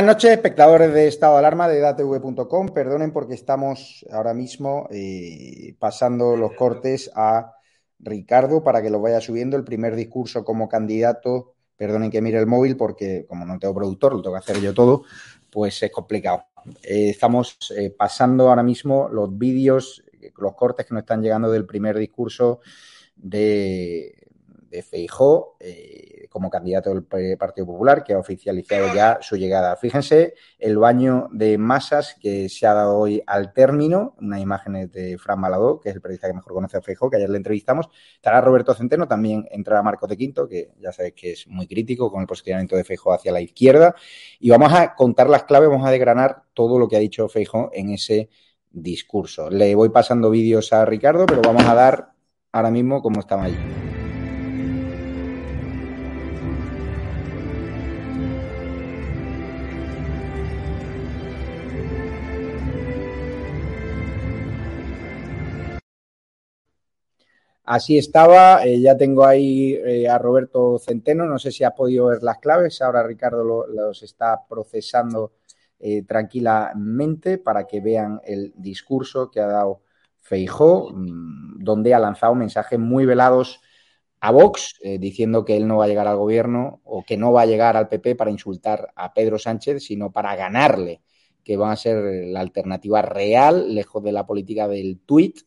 buenas noches, espectadores de Estado de Alarma de datv.com. Perdonen porque estamos ahora mismo eh, pasando los cortes a Ricardo para que lo vaya subiendo. El primer discurso como candidato, perdonen que mire el móvil porque como no tengo productor, lo tengo que hacer yo todo, pues es complicado. Eh, estamos eh, pasando ahora mismo los vídeos, los cortes que nos están llegando del primer discurso de, de Feijó como candidato del Partido Popular, que ha oficializado ya su llegada. Fíjense el baño de masas que se ha dado hoy al término, unas imágenes de Fran Maladó, que es el periodista que mejor conoce a Feijó, que ayer le entrevistamos. Estará Roberto Centeno, también entrará Marcos de Quinto, que ya sabéis que es muy crítico con el posicionamiento de Feijó hacia la izquierda. Y vamos a contar las claves, vamos a desgranar todo lo que ha dicho Feijó en ese discurso. Le voy pasando vídeos a Ricardo, pero vamos a dar ahora mismo cómo están allí. Así estaba, eh, ya tengo ahí eh, a Roberto Centeno, no sé si ha podido ver las claves, ahora Ricardo lo, los está procesando eh, tranquilamente para que vean el discurso que ha dado Feijó, mmm, donde ha lanzado mensajes muy velados a Vox, diciendo que él no va a llegar al gobierno o que no va a llegar al PP para insultar a Pedro Sánchez, sino para ganarle, que va a ser la alternativa real, lejos de la política del tuit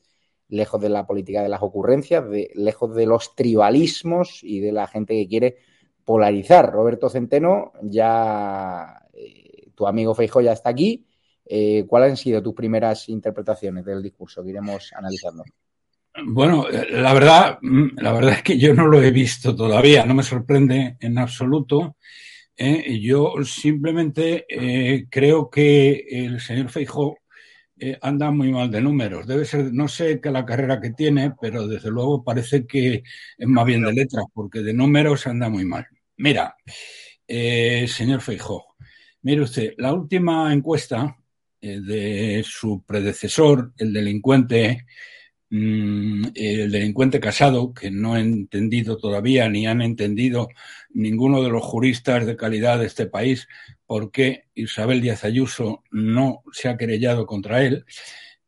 lejos de la política de las ocurrencias, lejos de los tribalismos y de la gente que quiere polarizar. Roberto Centeno, ya eh, tu amigo Feijo ya está aquí. Eh, ¿Cuáles han sido tus primeras interpretaciones del discurso que iremos analizando? Bueno, la verdad, la verdad es que yo no lo he visto todavía, no me sorprende en absoluto. Eh, yo simplemente eh, creo que el señor Feijóo eh, anda muy mal de números. Debe ser, no sé qué la carrera que tiene, pero desde luego parece que es más bien de letras, porque de números anda muy mal. Mira, eh, señor Feijó, mire usted, la última encuesta eh, de su predecesor, el delincuente, mmm, el delincuente casado, que no he entendido todavía ni han entendido ninguno de los juristas de calidad de este país por qué Isabel Díaz Ayuso no se ha querellado contra él.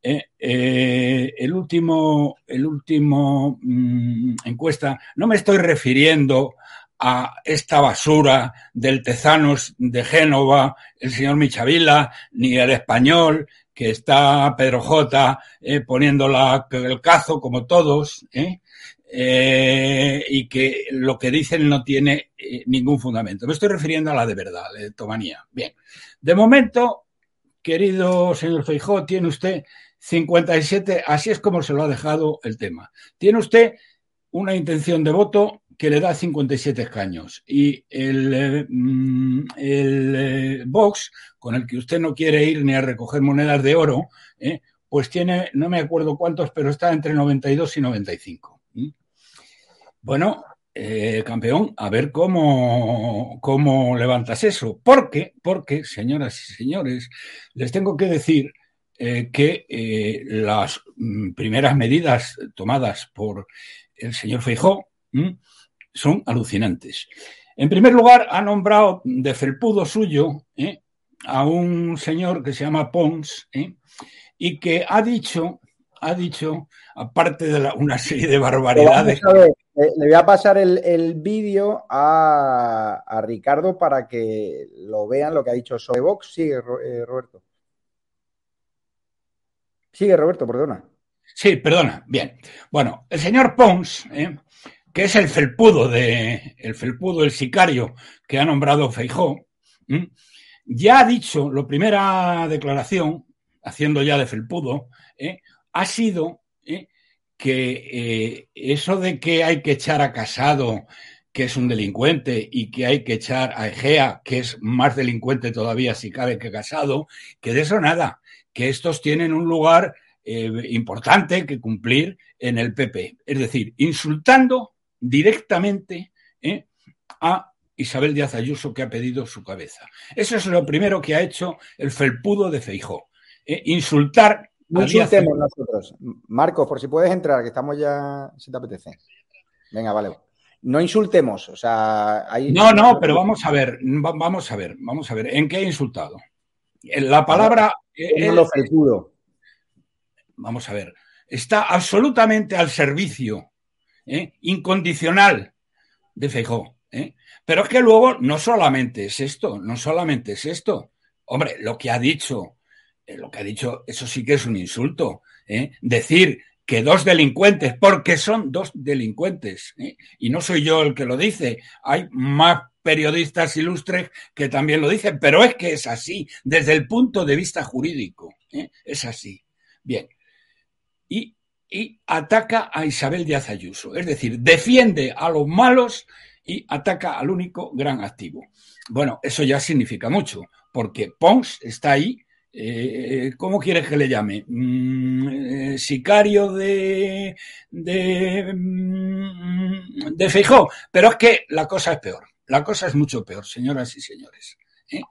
Eh, eh, el último, el último mmm, encuesta, no me estoy refiriendo a esta basura del Tezanos de Génova, el señor Michavila, ni el español, que está Pedro J eh, poniendo la, el cazo como todos, ¿eh? Eh, y que lo que dicen no tiene eh, ningún fundamento. Me estoy refiriendo a la de verdad, de tomanía. Bien, de momento, querido señor Feijó, tiene usted 57, así es como se lo ha dejado el tema. Tiene usted una intención de voto que le da 57 escaños y el, eh, el eh, Vox, con el que usted no quiere ir ni a recoger monedas de oro, pues tiene, no me acuerdo cuántos, pero está entre 92 y 95. Bueno, eh, campeón, a ver cómo, cómo levantas eso. Porque, porque, señoras y señores, les tengo que decir eh, que eh, las mm, primeras medidas tomadas por el señor Feijó son alucinantes. En primer lugar, ha nombrado de felpudo suyo a un señor que se llama Pons y que ha dicho, ha dicho, aparte de la, una serie de barbaridades. Le voy a pasar el, el vídeo a, a, Ricardo para que lo vean lo que ha dicho sobre Vox. Sigue, eh, Roberto. Sigue, Roberto, perdona. Sí, perdona. Bien. Bueno, el señor Pons, ¿eh? que es el felpudo de el felpudo, el sicario que ha nombrado Feijó, ¿eh? ya ha dicho, la primera declaración, haciendo ya de felpudo, ¿eh? ha sido que eh, eso de que hay que echar a Casado, que es un delincuente, y que hay que echar a Egea, que es más delincuente todavía si cabe que Casado, que de eso nada, que estos tienen un lugar eh, importante que cumplir en el PP. Es decir, insultando directamente eh, a Isabel Díaz Ayuso que ha pedido su cabeza. Eso es lo primero que ha hecho el felpudo de Feijó. Insultar no insultemos nosotros. Marcos, por si puedes entrar, que estamos ya, si te apetece. Venga, vale. No insultemos, o sea, No, no, pero vamos a ver, vamos a ver, vamos a ver, ¿en qué ha insultado? La palabra... lo felpudo. Vamos a ver, está absolutamente al servicio, ¿eh? incondicional de Feijó. ¿eh? Pero es que luego no solamente es esto, no solamente es esto. Hombre, lo que ha dicho, lo que ha dicho, eso sí que es un insulto. Decir que dos delincuentes, porque son dos delincuentes, y no soy yo el que lo dice, hay más periodistas ilustres que también lo dicen, pero es que es así, desde el punto de vista jurídico, es así. Bien, y, ataca a Isabel Díaz Ayuso. Es decir, defiende a los malos y ataca al único gran activo. Bueno, eso ya significa mucho, porque Pons está ahí. Eh, ¿Cómo quieres que le llame? Mm, eh, sicario de, de, mm, de Feijó. Pero es que la cosa es peor. La cosa es mucho peor, señoras y señores. ¿eh?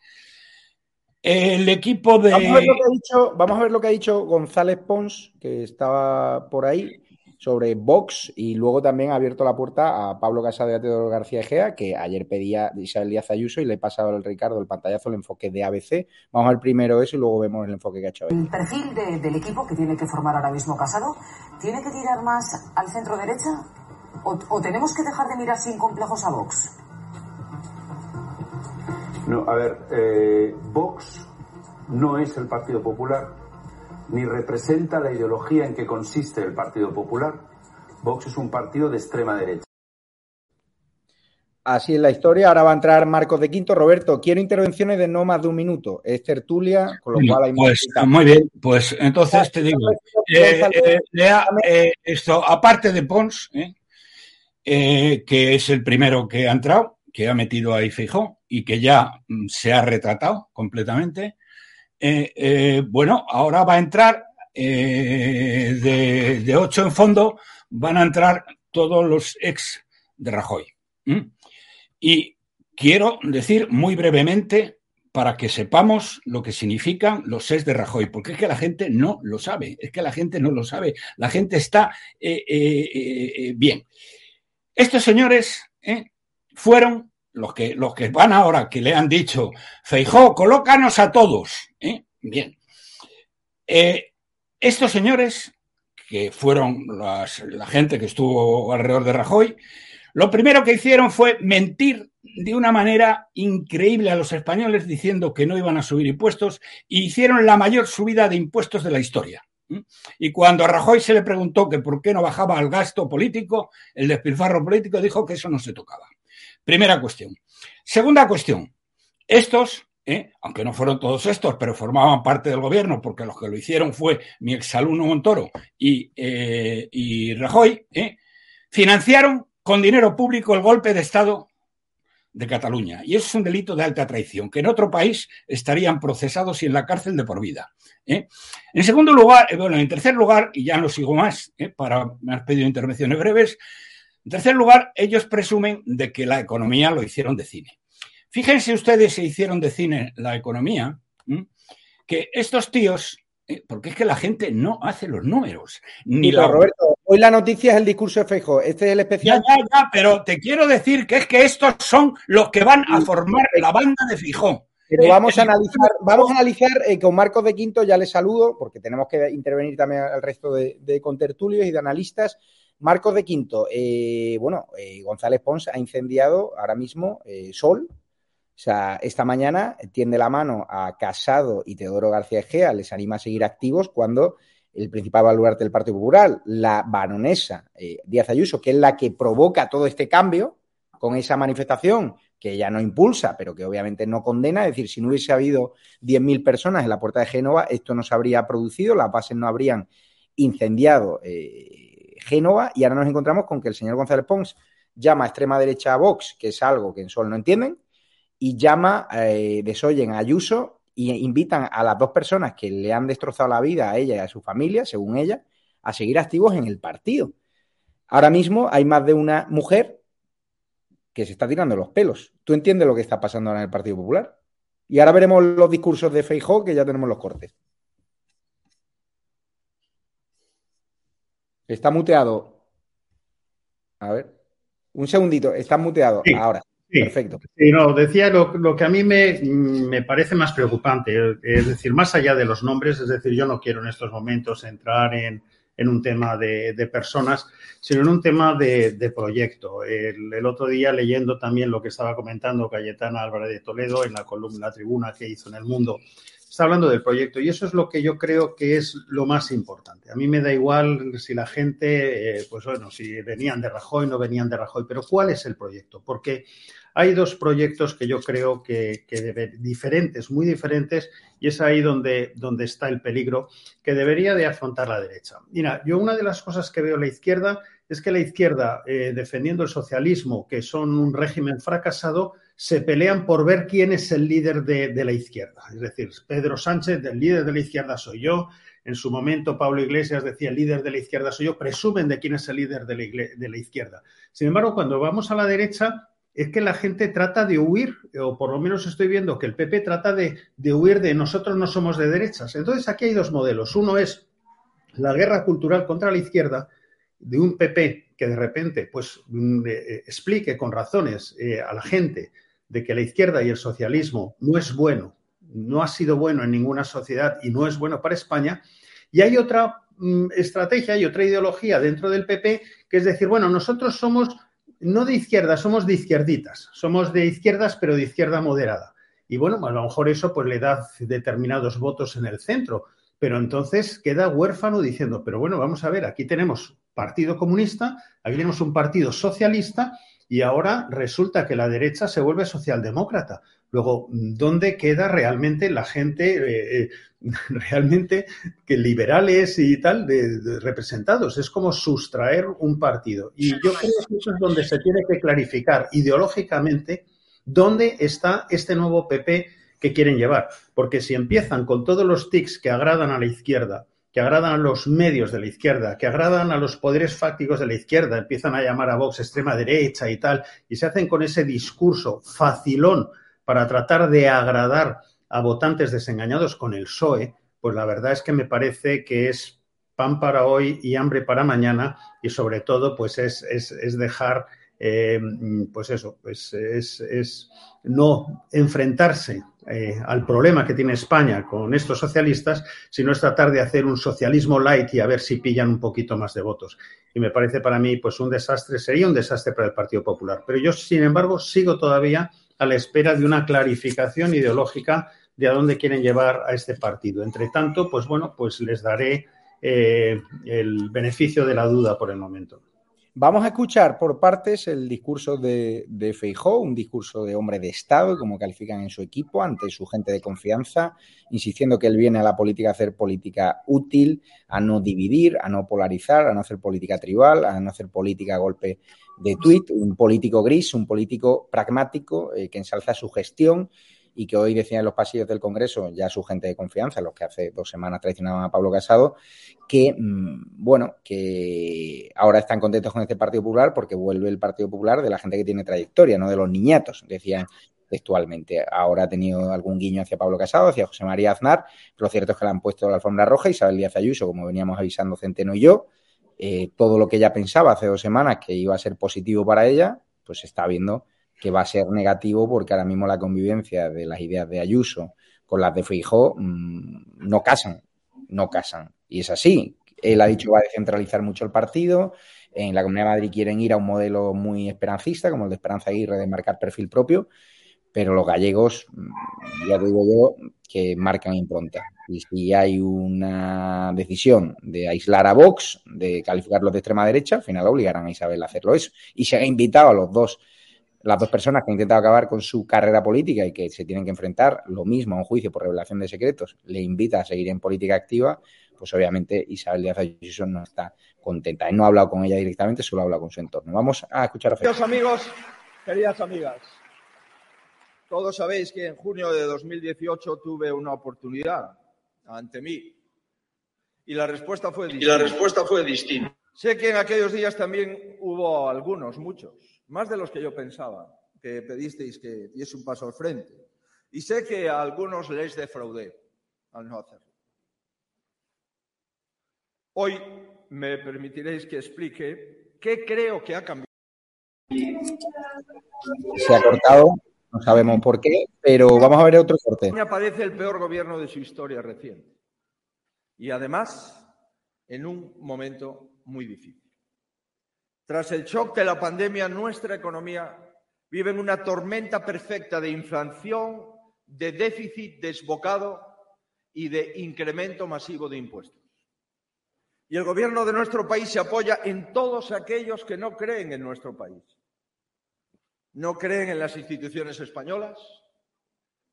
El equipo de. Vamos a ver lo que ha dicho González Pons, que estaba por ahí, sobre Vox, y luego también ha abierto la puerta a Pablo Casado y a Teodoro García Egea, que ayer pedía Isabel Díaz Ayuso y le he pasado al Ricardo el pantallazo, el enfoque de ABC. Vamos a ver primero eso y luego vemos el enfoque que ha hecho. El perfil del equipo que tiene que formar ahora mismo Casado, ¿tiene que tirar más al centro derecha? ¿O, o tenemos que dejar de mirar sin complejos a Vox? No, a ver, eh, Vox no es el Partido Popular, ni representa la ideología en que consiste el Partido Popular. Vox es un partido de extrema derecha. Así es la historia. Ahora va a entrar Marcos de Quinto. Roberto, quiero intervenciones de no más de un minuto. Es tertulia, con lo cual hay Pues muy bien, pues entonces te digo, eh, eh, esto, aparte de Pons, que es el primero que ha entrado, que ha metido ahí Feijó y que ya mm, se ha retratado completamente. Eh, eh, bueno, ahora va a entrar eh, de, ocho en fondo, van a entrar todos los ex de Rajoy. Y quiero decir muy brevemente para que sepamos lo que significan los ex de Rajoy, porque es que la gente no lo sabe, es que la gente no lo sabe, la gente está bien. Estos señores fueron los que, los que van ahora, que le han dicho, Feijó, colócanos a todos. ¿eh? Bien. Eh, estos señores, que fueron la gente que estuvo alrededor de Rajoy, lo primero que hicieron fue mentir de una manera increíble a los españoles diciendo que no iban a subir impuestos y hicieron la mayor subida de impuestos de la historia. Y cuando a Rajoy se le preguntó que por qué no bajaba el gasto político, el despilfarro político, dijo que eso no se tocaba. Primera cuestión. Segunda cuestión. Estos, ¿eh? aunque no fueron todos estos, pero formaban parte del gobierno, porque los que lo hicieron fue mi exalumno Montoro y, eh, y Rajoy, ¿eh? financiaron con dinero público el golpe de Estado de Cataluña. Y eso es un delito de alta traición, que en otro país estarían procesados y en la cárcel de por vida. En segundo lugar, bueno, en tercer lugar, y ya no sigo más, para me pedido intervenciones breves, en tercer lugar, ellos presumen de que la economía lo hicieron de cine. Fíjense ustedes si hicieron de cine la economía, que estos tíos, eh, porque es que la gente no hace los números. Ni Roberto, hoy la noticia es el discurso de Feijóo. Este es el especial. Ya, ya, ya, pero te quiero decir que es que estos son los que van a formar la banda de Fijó. Pero vamos a analizar, vamos a analizar eh, con Marcos de Quinto, ya le saludo, porque tenemos que intervenir también al resto de, de contertulios y de analistas. Marcos de Quinto, eh, bueno, eh, González Pons ha incendiado ahora mismo eh, Sol. O sea, esta mañana tiende la mano a Casado y Teodoro García Egea, les anima a seguir activos cuando el principal baluarte del Partido Popular, la baronesa Díaz Ayuso, que es la que provoca todo este cambio con esa manifestación que ella no impulsa, pero que obviamente no condena. Es decir, si no hubiese habido 10.000 personas en la puerta de Génova, esto no se habría producido, las bases no habrían incendiado Génova y ahora nos encontramos con que el señor González Pons llama a extrema derecha a Vox, que es algo que en Sol no entienden, y llama, eh, desoyen a Ayuso y invitan a las dos personas que le han destrozado la vida a ella y a su familia, según ella, a seguir activos en el partido. Ahora mismo hay más de una mujer que se está tirando los pelos. ¿Tú entiendes lo que está pasando ahora en el Partido Popular? Y ahora veremos los discursos de Feijó, que ya tenemos los cortes. Está muteado. A ver. Un segundito, está muteado. Sí, ahora. sí. Perfecto. Sí, no, decía lo, lo que a mí me, me parece más preocupante, es decir, más allá de los nombres, es decir, yo no quiero en estos momentos entrar en, en un tema de, de, personas, sino en un tema de, de proyecto. El, el, otro día leyendo también lo que estaba comentando Cayetana Álvarez de Toledo en la columna, la tribuna que hizo en El Mundo, está hablando del proyecto y eso es lo que yo creo que es lo más importante. A mí me da igual si la gente, eh, pues bueno, si venían de Rajoy, no venían de Rajoy, pero ¿cuál es el proyecto? Porque hay dos proyectos que yo creo que, que debe, diferentes, muy diferentes, y es ahí donde, donde está el peligro que debería de afrontar la derecha. Mira, yo una de las cosas que veo en la izquierda es que la izquierda, eh, defendiendo el socialismo, que son un régimen fracasado, se pelean por ver quién es el líder de, de, la izquierda. Es decir, Pedro Sánchez, el líder de la izquierda soy yo. En su momento, Pablo Iglesias decía, el líder de la izquierda soy yo. Presumen de quién es el líder de la, de la izquierda. Sin embargo, cuando vamos a la derecha, es que la gente trata de huir, o por lo menos estoy viendo que el PP trata de, de, huir de nosotros no somos de derechas. Entonces, aquí hay dos modelos. Uno es la guerra cultural contra la izquierda de un PP que de repente pues eh, explique con razones eh, a la gente de que la izquierda y el socialismo no es bueno, no ha sido bueno en ninguna sociedad y no es bueno para España. Y hay otra mm, estrategia y otra ideología dentro del PP que es decir, bueno, nosotros somos no de izquierda, somos de izquierditas, somos de izquierdas, pero de izquierda moderada. Y bueno, a lo mejor eso pues le da determinados votos en el centro, pero entonces queda huérfano diciendo, pero bueno, vamos a ver, aquí tenemos Partido Comunista, aquí tenemos un partido socialista y ahora resulta que la derecha se vuelve socialdemócrata. Luego, ¿dónde queda realmente la gente, eh, realmente que liberales y tal, de, de representados? Es como sustraer un partido. Y yo creo que eso es donde se tiene que clarificar ideológicamente dónde está este nuevo PP que quieren llevar. Porque si empiezan con todos los tics que agradan a la izquierda, que agradan a los medios de la izquierda, que agradan a los poderes fácticos de la izquierda, empiezan a llamar a Vox extrema derecha y tal, y se hacen con ese discurso facilón para tratar de agradar a votantes desengañados con el PSOE, pues la verdad es que me parece que es pan para hoy y hambre para mañana y sobre todo pues es, es, es dejar eh, pues eso, pues es, es no enfrentarse eh, al problema que tiene España con estos socialistas, sino es tratar de hacer un socialismo light y a ver si pillan un poquito más de votos. Y me parece para mí pues un desastre, sería un desastre para el Partido Popular. Pero yo, sin embargo, sigo todavía a la espera de una clarificación ideológica de a dónde quieren llevar a este partido. Entre tanto, pues bueno, pues les daré eh, el beneficio de la duda por el momento. Vamos a escuchar por partes el discurso de, de Feijó, un discurso de hombre de Estado, como califican en su equipo, ante su gente de confianza, insistiendo que él viene a la política a hacer política útil, a no dividir, a no polarizar, a no hacer política tribal, a no hacer política a golpe de tuit, un político gris, un político pragmático eh, que ensalza su gestión y que hoy decía en los pasillos del Congreso, ya su gente de confianza, los que hace dos semanas traicionaban a Pablo Casado, que, bueno, que ahora están contentos con este Partido Popular porque vuelve el Partido Popular de la gente que tiene trayectoria, no de los niñatos, decían textualmente. Ahora ha tenido algún guiño hacia Pablo Casado, hacia José María Aznar, lo cierto es que le han puesto la alfombra roja, Isabel Díaz Ayuso, como veníamos avisando Centeno y yo, eh, todo lo que ella pensaba hace dos semanas que iba a ser positivo para ella, pues se está viendo que va a ser negativo porque ahora mismo la convivencia de las ideas de Ayuso con las de Feijóo mmm, no casan, no casan. Y es así. Él ha dicho va a descentralizar mucho el partido. En la Comunidad de Madrid quieren ir a un modelo muy esperancista, como el de Esperanza Aguirre, de marcar perfil propio, pero los gallegos, ya te digo yo, que marcan impronta. Y si hay una decisión de aislar a Vox, de calificarlos de extrema derecha, al final obligarán a Isabel a hacerlo eso. Y se ha invitado a los dos las dos personas que han intentado acabar con su carrera política y que se tienen que enfrentar lo mismo a un juicio por revelación de secretos, le invita a seguir en política activa, pues obviamente Isabel Díaz Ayuso no está contenta. Él no ha hablado con ella directamente, solo ha hablado con su entorno. Vamos a escuchar a Queridos amigos, queridas amigas, todos sabéis que en junio de 2018 tuve una oportunidad ante mí y la respuesta fue distinta. Y la respuesta fue distinta. Sé que en aquellos días también hubo hubo algunos, muchos, más de los que yo pensaba, que pedisteis que diese un paso al frente. Y sé que a algunos les defraudé al no hacerlo. Hoy me permitiréis que explique qué creo que ha cambiado. Se ha cortado, no sabemos por qué, pero vamos a ver otro corte. España padece el peor gobierno de su historia reciente. Y además, en un momento muy difícil. Tras el shock de la pandemia, nuestra economía vive en una tormenta perfecta de inflación, de déficit desbocado y de incremento masivo de impuestos. Y el gobierno de nuestro país se apoya en todos aquellos que no creen en nuestro país. No creen en las instituciones españolas,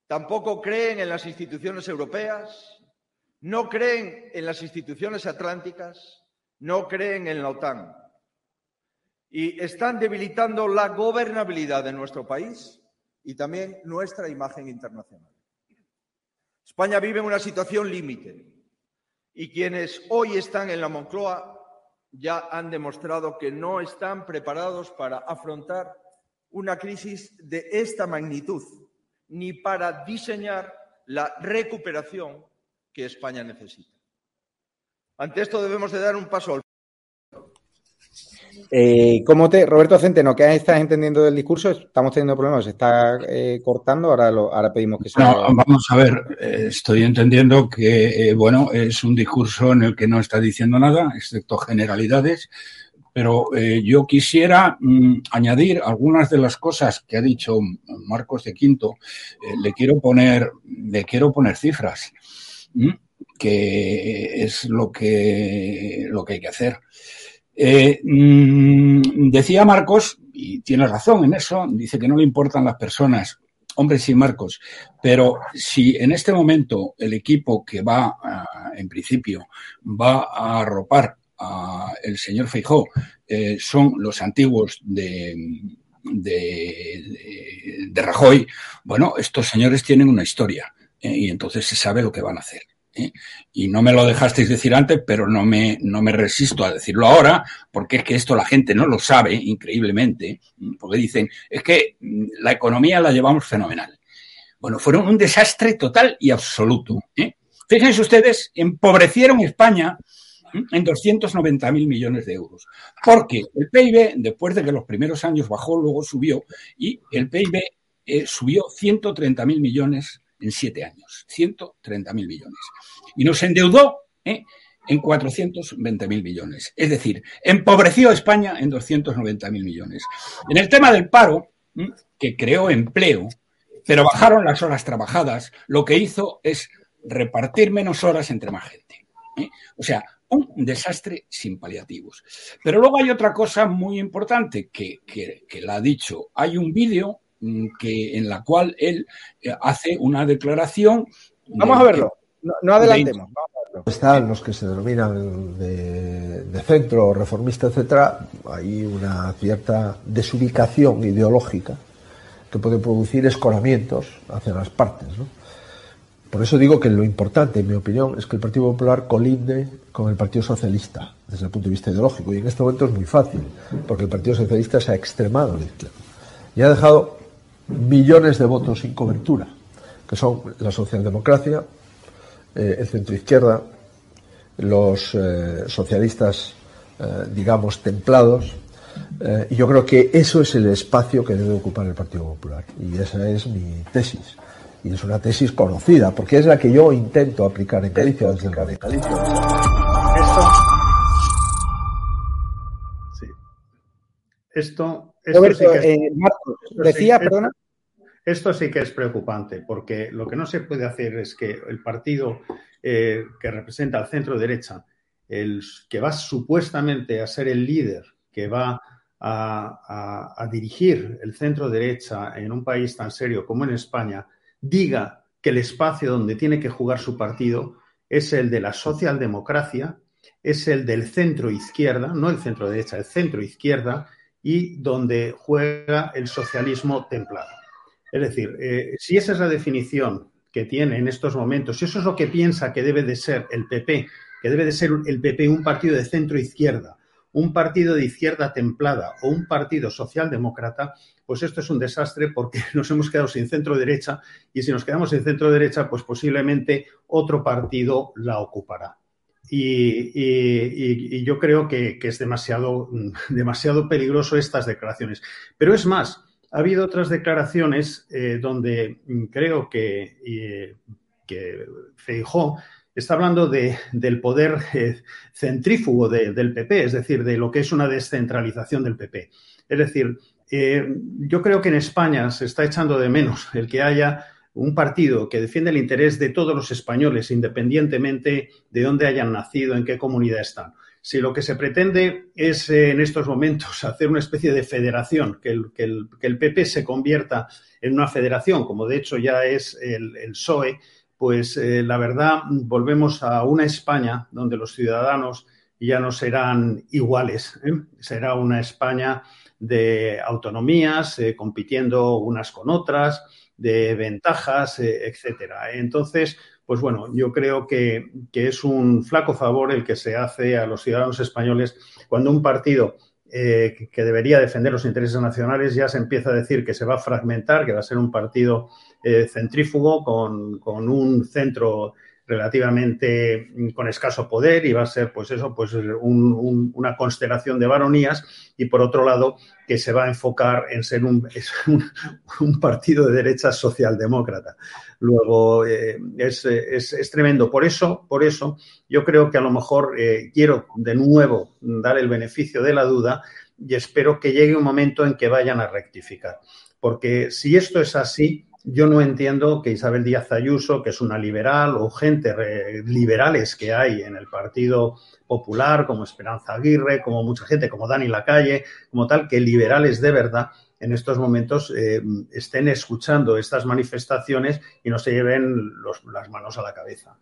tampoco creen en las instituciones europeas, no creen en las instituciones atlánticas, no creen en la OTAN. Y están debilitando la gobernabilidad de nuestro país y también nuestra imagen internacional. España vive en una situación límite y quienes hoy están en la Moncloa ya han demostrado que no están preparados para afrontar una crisis de esta magnitud, ni para diseñar la recuperación que España necesita. Ante esto debemos de dar un paso al eh, ¿cómo te, Roberto Centeno, ¿qué estás entendiendo del discurso? Estamos teniendo problemas, se está eh, cortando, ahora, lo, ahora pedimos que se... No, vamos a ver, eh, estoy entendiendo que, bueno, es un discurso en el que no está diciendo nada, excepto generalidades, pero yo quisiera mm, añadir algunas de las cosas que ha dicho Marcos de Quinto, le, quiero poner, le quiero poner cifras, que es lo que, lo que hay que hacer. Eh, mm, decía Marcos, y tiene razón en eso, dice que no le importan las personas. Hombre, sí, Marcos, pero si en este momento el equipo que va, en principio, va a arropar al señor Feijó eh, son los antiguos de, de, de, de, Rajoy, bueno, estos señores tienen una historia eh, y entonces se sabe lo que van a hacer. ¿Eh? Y no me lo dejasteis decir antes, pero no me, no me resisto a decirlo ahora, porque es que esto la gente no lo sabe, increíblemente, porque dicen, es que mm, la economía la llevamos fenomenal. Bueno, fueron un desastre total y absoluto. ¿eh? Fíjense ustedes, empobrecieron España en 290 mil millones de euros. Porque el PIB, después de que los primeros años bajó, luego subió, y el PIB eh, subió 130 mil millones en siete años, 130 mil millones. Y nos endeudó ¿eh? en 420 mil millones. Es decir, empobreció a España en 290 mil millones. En el tema del paro, que creó empleo, pero bajaron las horas trabajadas, lo que hizo es repartir menos horas entre más gente. ¿eh? O sea, un desastre sin paliativos. Pero luego hay otra cosa muy importante que, que, la ha dicho. Hay un vídeo que, en la cual él eh, hace una declaración. Vamos a verlo, no, no adelantemos. De... A. Están los que se denominan de, de centro, reformista, etcétera, hay una cierta desubicación ideológica que puede producir escoramientos hacia las partes. ¿no? Por eso digo que lo importante, en mi opinión, es que el Partido Popular colinde con el Partido Socialista desde el punto de vista ideológico. Y en este momento es muy fácil, porque el Partido Socialista se ha extremado la izquierda. Y ha dejado millones de votos sin cobertura, que son la socialdemocracia, eh, el centro izquierda, los eh, socialistas, eh, digamos, templados. Y yo creo que eso es el espacio que debe ocupar el Partido Popular. Y esa es mi tesis. Y es una tesis conocida, porque es la que yo intento aplicar en Galicia desde el Galicia. Esto, sí. Esto Roberto, sí que es, eh, Marcos, decía, sí, perdona. Esto sí que es preocupante, porque lo que no se puede hacer es que el partido eh, que representa al centro derecha, el que va supuestamente a ser el líder, que va a, a, a, dirigir el centro derecha en un país tan serio como en España, diga que el espacio donde tiene que jugar su partido es el de la socialdemocracia, es el del centro izquierda, no el centro derecha, el centro izquierda, y donde juega el socialismo templado. Es decir, eh, si esa es la definición que tiene en estos momentos, si eso es lo que piensa que debe de ser el PP, que debe de ser el PP un partido de centro izquierda, un partido de izquierda templada o un partido socialdemócrata, pues esto es un desastre porque nos hemos quedado sin centro derecha y si nos quedamos sin centro derecha, pues posiblemente otro partido la ocupará. Y, yo creo que, es demasiado, demasiado peligroso estas declaraciones. Pero es más, ha habido otras declaraciones eh, donde creo que, eh, Feijó está hablando del poder eh, centrífugo del PP, es decir, de lo que es una descentralización del PP. Es decir, yo creo que en España se está echando de menos el que haya un partido que defiende el interés de todos los españoles, independientemente de dónde hayan nacido, en qué comunidad están. Si lo que se pretende es eh, en estos momentos hacer una especie de federación, que el, PP se convierta en una federación, como de hecho ya es el, PSOE, pues eh, la verdad volvemos a una España donde los ciudadanos ya no serán iguales. ¿eh? Será una España de autonomías, compitiendo unas con otras, de ventajas, eh, etcétera. Entonces, pues bueno, yo creo que, es un flaco favor el que se hace a los ciudadanos españoles cuando un partido eh, que debería defender los intereses nacionales ya se empieza a decir que se va a fragmentar, que va a ser un partido eh, centrífugo con, con, un centro relativamente con escaso poder y va a ser pues eso pues una constelación de varonías y por otro lado que se va a enfocar en ser un, un, partido de derecha socialdemócrata. Luego eh, es, es, tremendo. Por eso por eso yo creo que a lo mejor eh, quiero de nuevo dar el beneficio de la duda y espero que llegue un momento en que vayan a rectificar. Porque si esto es así yo no entiendo que Isabel Díaz Ayuso, que es una liberal, o gente liberales que hay en el Partido Popular, como Esperanza Aguirre, como mucha gente, como Dani Lacalle, como tal, que liberales de verdad en estos momentos eh, estén escuchando estas manifestaciones y no se lleven las manos a la cabeza.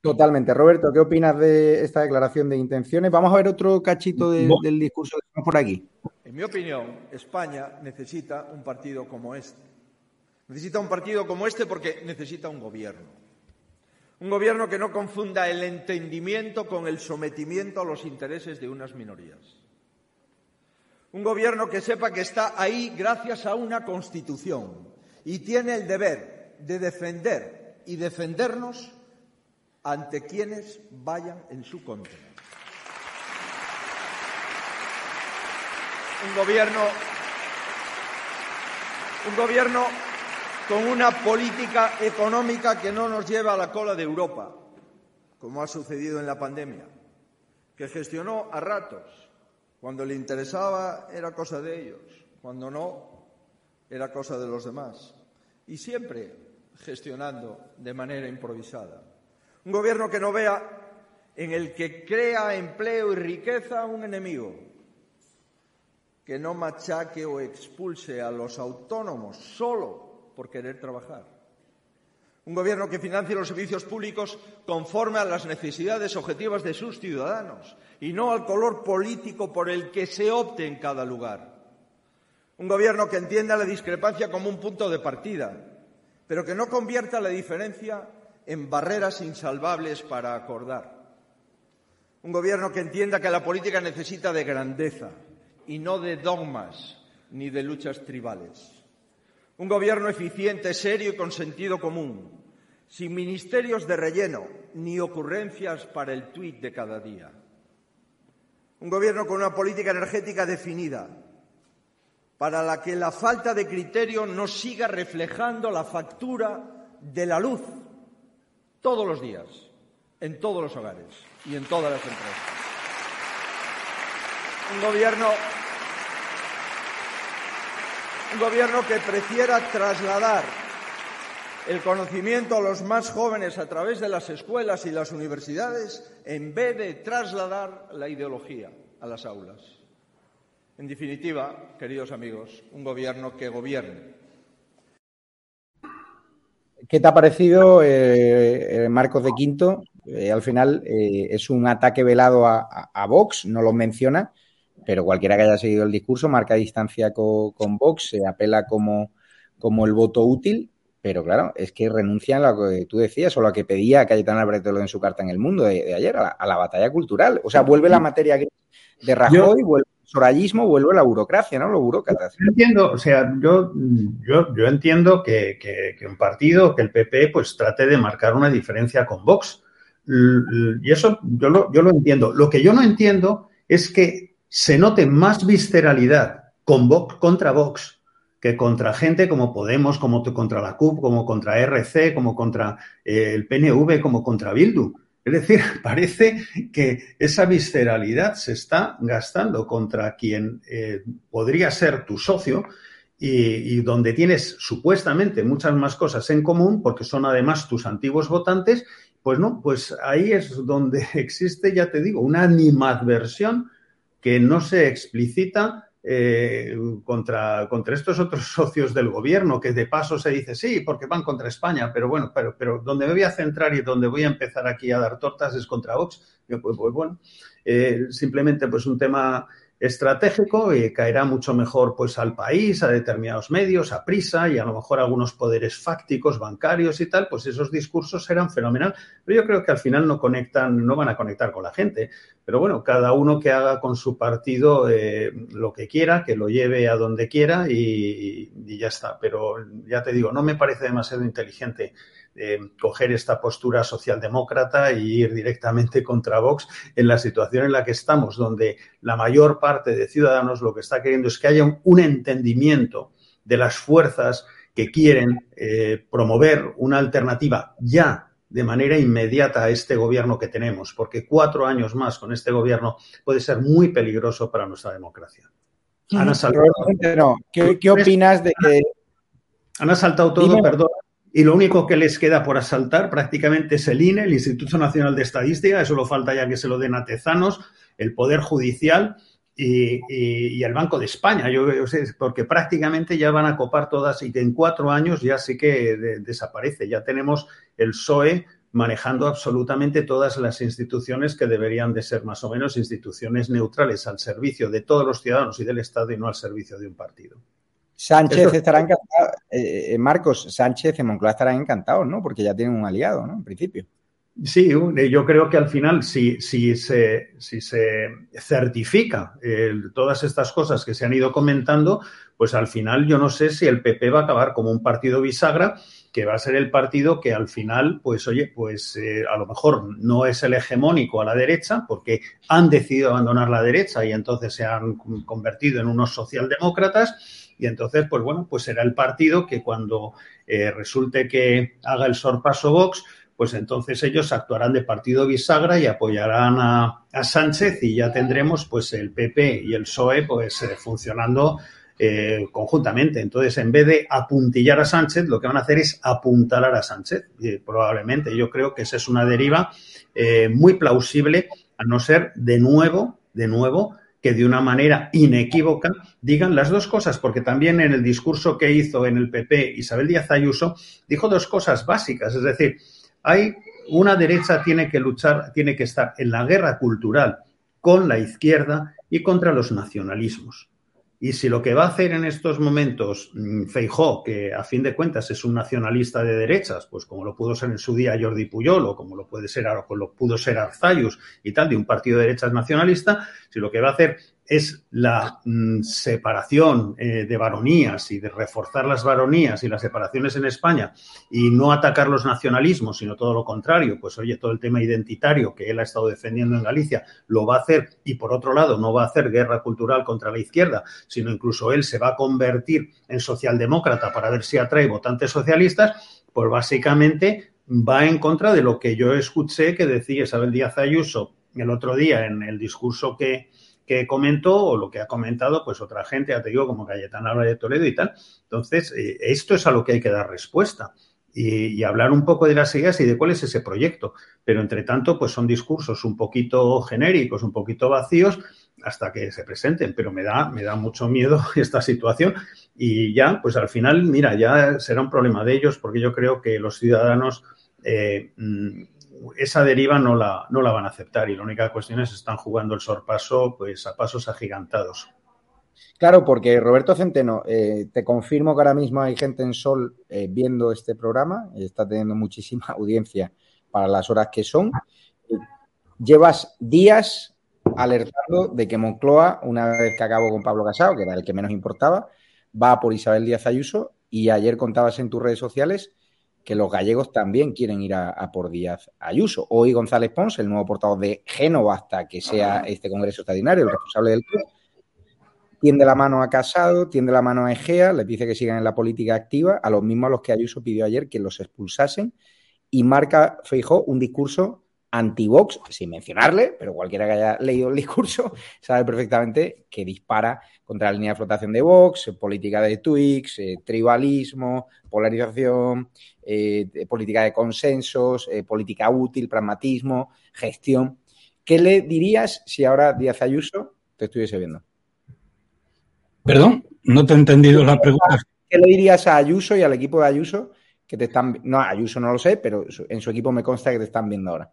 Totalmente. Roberto, ¿qué opinas de esta declaración de intenciones? Vamos a ver otro cachito del discurso por aquí. En mi opinión, España necesita un partido como este Necesita un partido como este porque necesita un gobierno. Un gobierno que no confunda el entendimiento con el sometimiento a los intereses de unas minorías. Un gobierno que sepa que está ahí gracias a una constitución y tiene el deber de defender y defendernos ante quienes vayan en su contra. Un gobierno, un gobierno con una política económica que no nos lleva a la cola de Europa, como ha sucedido en la pandemia, que gestionó a ratos, cuando le interesaba era cosa de ellos, cuando no era cosa de los demás, y siempre gestionando de manera improvisada. Un gobierno que no vea en el que crea empleo y riqueza un enemigo, que no machaque o expulse a los autónomos solo por querer trabajar. Un gobierno que financie los servicios públicos conforme a las necesidades objetivas de sus ciudadanos y no al color político por el que se opte en cada lugar. Un gobierno que entienda la discrepancia como un punto de partida, pero que no convierta la diferencia en barreras insalvables para acordar. Un gobierno que entienda que la política necesita de grandeza y no de dogmas ni de luchas tribales. Un gobierno eficiente, serio y con sentido común, sin ministerios de relleno ni ocurrencias para el tuit de cada día. Un gobierno con una política energética definida, para la que la falta de criterio no siga reflejando la factura de la luz todos los días, en todos los hogares y en todas las empresas. Un gobierno un gobierno que prefiera trasladar el conocimiento a los más jóvenes a través de las escuelas y las universidades en vez de trasladar la ideología a las aulas. En definitiva, queridos amigos, un gobierno que gobierne. ¿Qué te ha parecido, eh, Marcos de Quinto? Eh, al final eh, es un ataque velado a Vox, no lo menciona, pero cualquiera que haya seguido el discurso marca distancia con, Vox, se apela como, como el voto útil pero claro, es que renuncian a lo que tú decías o lo que pedía Cayetana Bretolo en su carta en El Mundo de, ayer, a la, batalla cultural. O sea, vuelve la materia de Rajoy, vuelve el sorallismo, vuelve la burocracia, ¿no? Los burócratas. Yo entiendo, o sea, yo, yo, yo entiendo que, que, un partido, que el PP, pues trate de marcar una diferencia con Vox. Y eso yo lo, yo lo entiendo. Lo que yo no entiendo es que se note más visceralidad contra Vox que contra gente como Podemos, como contra la CUP, como contra RC, como contra eh, el PNV, como contra Bildu. Es decir, parece que esa visceralidad se está gastando contra quien eh, podría ser tu socio y, y, donde tienes supuestamente muchas más cosas en común, porque son además tus antiguos votantes, pues no, pues ahí es donde existe, ya te digo, una animadversión que no se explicita eh, contra, contra estos otros socios del gobierno, que de paso se dice sí, porque van contra España, pero bueno, pero, pero donde me voy a centrar y donde voy a empezar aquí a dar tortas es contra Vox. Pues, pues, bueno, eh, simplemente pues un tema estratégico y caerá mucho mejor pues al país, a determinados medios, a prisa y a lo mejor a algunos poderes fácticos, bancarios y tal, pues esos discursos serán fenomenal, pero yo creo que al final no conectan, no van a conectar con la gente. Pero bueno, cada uno que haga con su partido eh, lo que quiera, que lo lleve a donde quiera y, y ya está. Pero ya te digo, no me parece demasiado inteligente coger esta postura socialdemócrata y ir directamente contra Vox en la situación en la que estamos, donde la mayor parte de ciudadanos lo que está queriendo es que haya un, entendimiento de las fuerzas que quieren eh, promover una alternativa ya de manera inmediata a este gobierno que tenemos, porque cuatro años más con este gobierno puede ser muy peligroso para nuestra democracia. Ana ¿Qué, ¿Qué, opinas de que... Han asaltado todo, perdón, y lo único que les queda por asaltar prácticamente es el INE, el Instituto Nacional de Estadística, eso lo falta ya que se lo den a Tezanos, el Poder Judicial y, el Banco de España, yo, porque prácticamente ya van a copar todas y que en cuatro años ya sí que desaparece, ya tenemos el PSOE manejando absolutamente todas las instituciones que deberían de ser más o menos instituciones neutrales al servicio de todos los ciudadanos y del Estado y no al servicio de un partido. Sánchez estará encantado, eh, eh, Marcos, Sánchez en Moncloa estarán encantados, ¿no? Porque ya tienen un aliado, ¿no? En principio. Sí, yo creo que al final, si, si, se, si se certifica todas estas cosas que se han ido comentando, pues al final yo no sé si el PP va a acabar como un partido bisagra, que va a ser el partido que al final, pues oye, pues eh, a lo mejor no es el hegemónico a la derecha, porque han decidido abandonar la derecha y entonces se han convertido en unos socialdemócratas y entonces, pues bueno, pues será el partido que cuando eh, resulte que haga el sorpaso Vox, pues entonces ellos actuarán de partido bisagra y apoyarán a, Sánchez y ya tendremos pues el PP y el PSOE pues eh, funcionando eh, conjuntamente. Entonces, en vez de apuntillar a Sánchez, lo que van a hacer es apuntalar a Sánchez. probablemente yo creo que esa es una deriva muy plausible, a no ser de nuevo, de nuevo, que de una manera inequívoca digan las dos cosas, porque también en el discurso que hizo en el PP Isabel Díaz Ayuso dijo dos cosas básicas, es decir, hay una derecha tiene que luchar, tiene que estar en la guerra cultural con la izquierda y contra los nacionalismos. Y si lo que va a hacer en estos momentos mm, Feijó, que a fin de cuentas es un nacionalista de derechas, pues como lo pudo ser en su día Jordi Puyol o como lo puede ser o lo pudo ser Arzayus y tal, de un partido de derechas nacionalista, si lo que va a hacer es la mm, separación eh, de varonías y de reforzar las varonías y las separaciones en España y no atacar los nacionalismos, sino todo lo contrario, pues oye, todo el tema identitario que él ha estado defendiendo en Galicia lo va a hacer y por otro lado no va a hacer guerra cultural contra la izquierda, sino incluso él se va a convertir en socialdemócrata para ver si atrae votantes socialistas, pues básicamente va en contra de lo que yo escuché que decía Isabel Díaz Ayuso el otro día en el discurso que, que comentó o lo que ha comentado pues otra gente, ya te digo, como Cayetana de Toledo y tal. Entonces, eh, esto es a lo que hay que dar respuesta. Y, hablar un poco de las ideas y de cuál es ese proyecto. Pero entre tanto, pues son discursos un poquito genéricos, un poquito vacíos, hasta que se presenten. Pero me da, me da mucho miedo esta situación. Y ya, pues al final, mira, ya será un problema de ellos, porque yo creo que los ciudadanos eh, mm, esa deriva no la, no la van a aceptar y la única cuestión es están jugando el sorpaso pues a pasos agigantados. Claro, porque Roberto Centeno, eh, te confirmo que ahora mismo hay gente en Sol eh, viendo este programa, está teniendo muchísima audiencia para las horas que son. Llevas días alertando de que Moncloa, una vez que acabó con Pablo Casado, que era el que menos importaba, va por Isabel Díaz Ayuso y ayer contabas en tus redes sociales que los gallegos también quieren ir a, por Díaz Ayuso. Hoy González Pons, el nuevo portavoz de Génova hasta que sea este Congreso Extraordinario, el responsable del club, tiende la mano a Casado, tiende la mano a Egea, le dice que sigan en la política activa, a los mismos a los que Ayuso pidió ayer que los expulsasen, y marca Feijó un discurso anti-Vox, sin mencionarle, pero cualquiera que haya leído el discurso sabe perfectamente que dispara contra la línea de flotación de Vox, política de Twix, eh, tribalismo, polarización, eh, política de consensos, eh, política útil, pragmatismo, gestión. ¿Qué le dirías si ahora Díaz Ayuso te estuviese viendo? Perdón, no te he entendido la pregunta. ¿Qué le dirías a Ayuso y al equipo de Ayuso que te están, no, Ayuso no lo sé, pero en su equipo me consta que te están viendo ahora?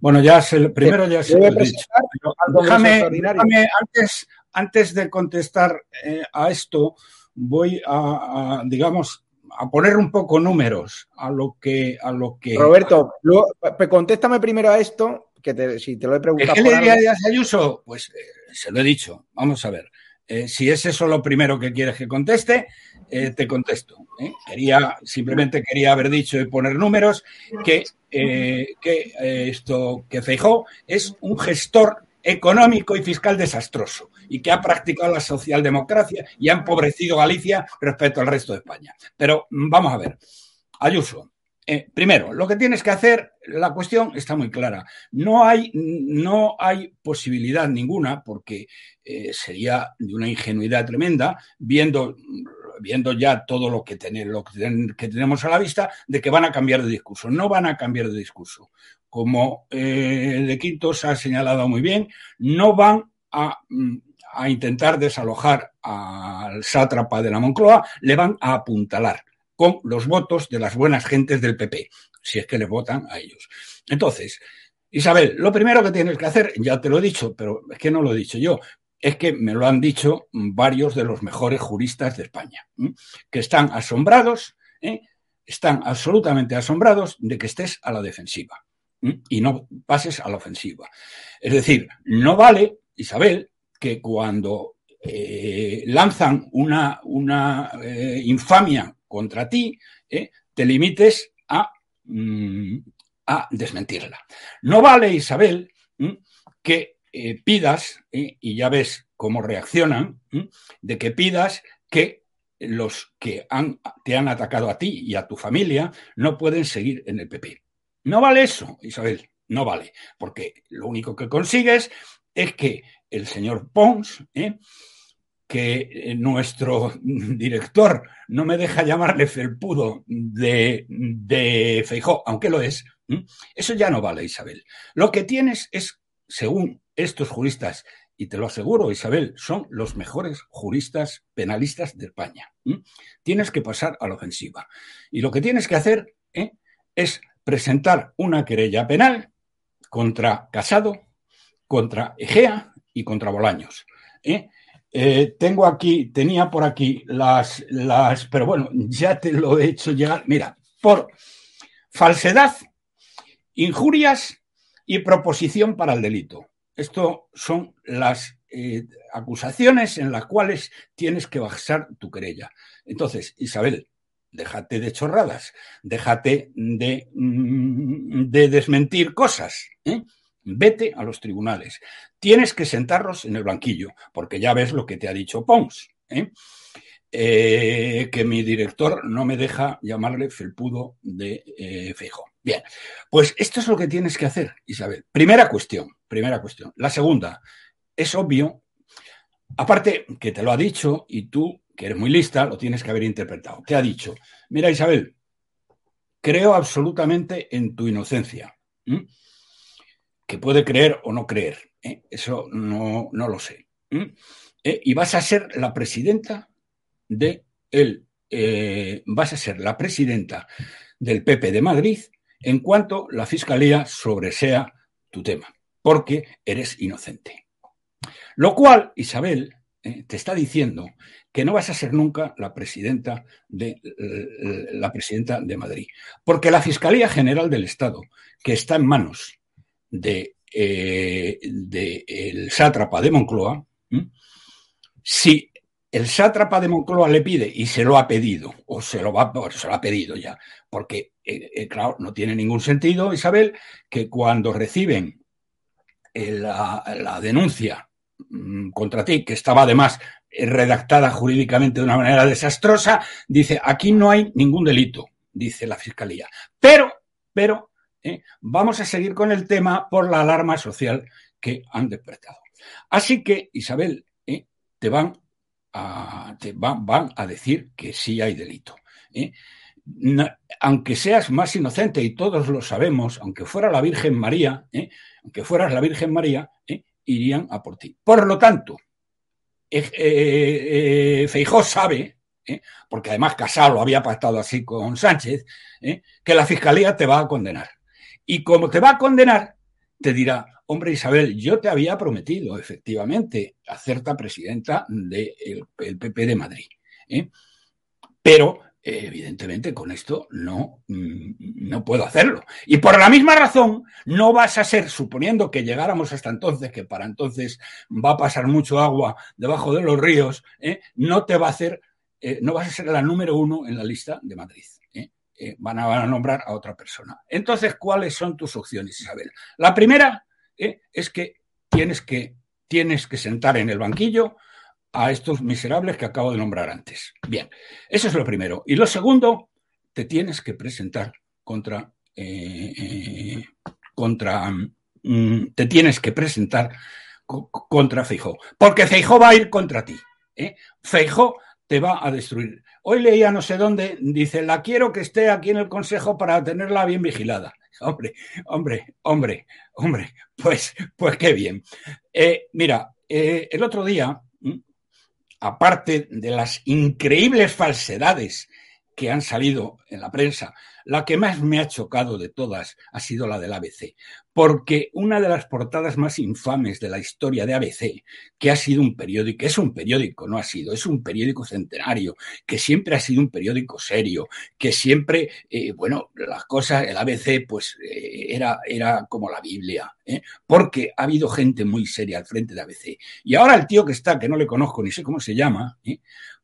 Bueno, ya se, primero ya se lo he dicho. Déjame, antes, antes de contestar eh, a esto, voy a, digamos, a poner un poco números a lo que a lo que Roberto, contéstame primero a esto que si te lo he preguntado ¿Qué le dirías a Ayuso? Pues eh, se lo he dicho. Vamos a ver. Eh, si es eso lo primero que quieres que conteste, eh, te contesto. ¿eh? Quería, simplemente quería haber dicho y poner números que, que esto que Feijó es un gestor económico y fiscal desastroso y que ha practicado la socialdemocracia y ha empobrecido Galicia respecto al resto de España. Pero mm, vamos a ver. Ayuso, eh, primero, lo que tienes que hacer, la cuestión está muy clara. No hay, no hay posibilidad ninguna, porque eh, sería de una ingenuidad tremenda, viendo, viendo ya todo lo que, lo que, tenemos a la vista, de que van a cambiar de discurso. No van a cambiar de discurso. Como eh, De Quintos ha señalado muy bien, no van a, a intentar desalojar al sátrapa de la Moncloa, le van a apuntalar con los votos de las buenas gentes del PP, si es que le votan a ellos. Entonces, Isabel, lo primero que tienes que hacer, ya te lo he dicho, pero es que no lo he dicho yo, es que me lo han dicho varios de los mejores juristas de España, que están asombrados, ¿eh? están absolutamente asombrados de que estés a la defensiva y no pases a la ofensiva. Es decir, no vale, Isabel, que cuando eh, lanzan una, una eh, infamia contra ti, te limites a, mm, a, desmentirla. No vale, Isabel, que eh, pidas, ¿eh? y ya ves cómo reaccionan, de que pidas que los que te han atacado a ti y a tu familia no pueden seguir en el PP. No vale eso, Isabel, no vale, porque lo único que consigues es que el señor Pons, que eh, nuestro director no me deja llamarle felpudo de, de Feijó, aunque lo es, eso ya no vale, Isabel. Lo que tienes es, según estos juristas, y te lo aseguro, Isabel, son los mejores juristas penalistas de España. Tienes que pasar a la ofensiva. Y lo que tienes que hacer ¿eh? es presentar una querella penal contra Casado, contra Egea y contra Bolaños. ¿eh? Eh, tengo aquí, tenía por aquí las, las, pero bueno, ya te lo he hecho llegar. Mira, por falsedad, injurias y proposición para el delito. Esto son las eh, acusaciones en las cuales tienes que basar tu querella. Entonces, Isabel, déjate de chorradas, déjate de, mm, de desmentir cosas. ¿eh? Vete a los tribunales. Tienes que sentarlos en el banquillo, porque ya ves lo que te ha dicho Pons. ¿eh? Eh, que mi director no me deja llamarle felpudo de eh, Feijo. Bien, pues esto es lo que tienes que hacer, Isabel. Primera cuestión, primera cuestión. La segunda, es obvio, aparte que te lo ha dicho y tú, que eres muy lista, lo tienes que haber interpretado. Te ha dicho, mira Isabel, creo absolutamente en tu inocencia que puede creer o no creer. ¿eh? Eso no, no, lo sé. ¿Eh? Y vas a ser la presidenta de el, eh, vas a ser la presidenta del PP de Madrid en cuanto la fiscalía sobresea tu tema, porque eres inocente. Lo cual, Isabel, ¿eh? te está diciendo que no vas a ser nunca la presidenta de la presidenta de Madrid, porque la Fiscalía General del Estado, que está en manos de, el sátrapa de Moncloa, si el sátrapa de Moncloa le pide y se lo ha pedido, o se lo, va, se lo ha pedido ya, porque, eh, eh, claro, no tiene ningún sentido, Isabel, que cuando reciben eh, la, denuncia mm, contra ti, que estaba además redactada jurídicamente de una manera desastrosa, dice, aquí no hay ningún delito, dice la Fiscalía. Pero, pero, vamos a seguir con el tema por la alarma social que han despertado. Así que, Isabel, te van a, te van, a decir que sí hay delito. ¿eh? Aunque seas más inocente, y todos lo sabemos, aunque fuera la Virgen María, ¿eh? aunque fueras la Virgen María, ¿eh? irían a por ti. Por lo tanto, Feijó sabe, porque además Casado lo había pactado así con Sánchez, que la Fiscalía te va a condenar. Y como te va a condenar, te dirá, hombre Isabel, yo te había prometido efectivamente hacerte presidenta del PP de Madrid. ¿Eh? Evidentemente con esto no, mm, no puedo hacerlo. Y por la misma razón, no vas a ser, suponiendo que llegáramos hasta entonces, que para entonces va a pasar mucho agua debajo de los ríos, ¿eh? no te va a hacer, eh, no vas a ser la número uno en la lista de Madrid. Van a, van a nombrar a otra persona. Entonces, ¿cuáles son tus opciones, Isabel? La primera ¿eh? es que tienes, que tienes que sentar en el banquillo a estos miserables que acabo de nombrar antes. Bien, eso es lo primero. Y lo segundo, te tienes que presentar contra, eh, eh, contra, mm, te tienes que presentar contra Feijó, porque Feijó va a ir contra ti. ¿eh? Feijó te va a destruir. Hoy leía no sé dónde, dice, la quiero que esté aquí en el Consejo para tenerla bien vigilada. Hombre, hombre, hombre, hombre, pues, pues qué bien. Eh, mira, el otro día, aparte de las increíbles falsedades que han salido en la prensa, la que más me ha chocado de todas ha sido la del ABC, porque una de las portadas más infames de la historia de ABC, que ha sido un periódico, es un periódico, no ha sido, es un periódico centenario, que siempre ha sido un periódico serio, que siempre, eh, bueno, las cosas, el ABC, pues eh, era, era como la Biblia, ¿eh? porque ha habido gente muy seria al frente de ABC. Y ahora el tío que está, que no le conozco ni sé cómo se llama,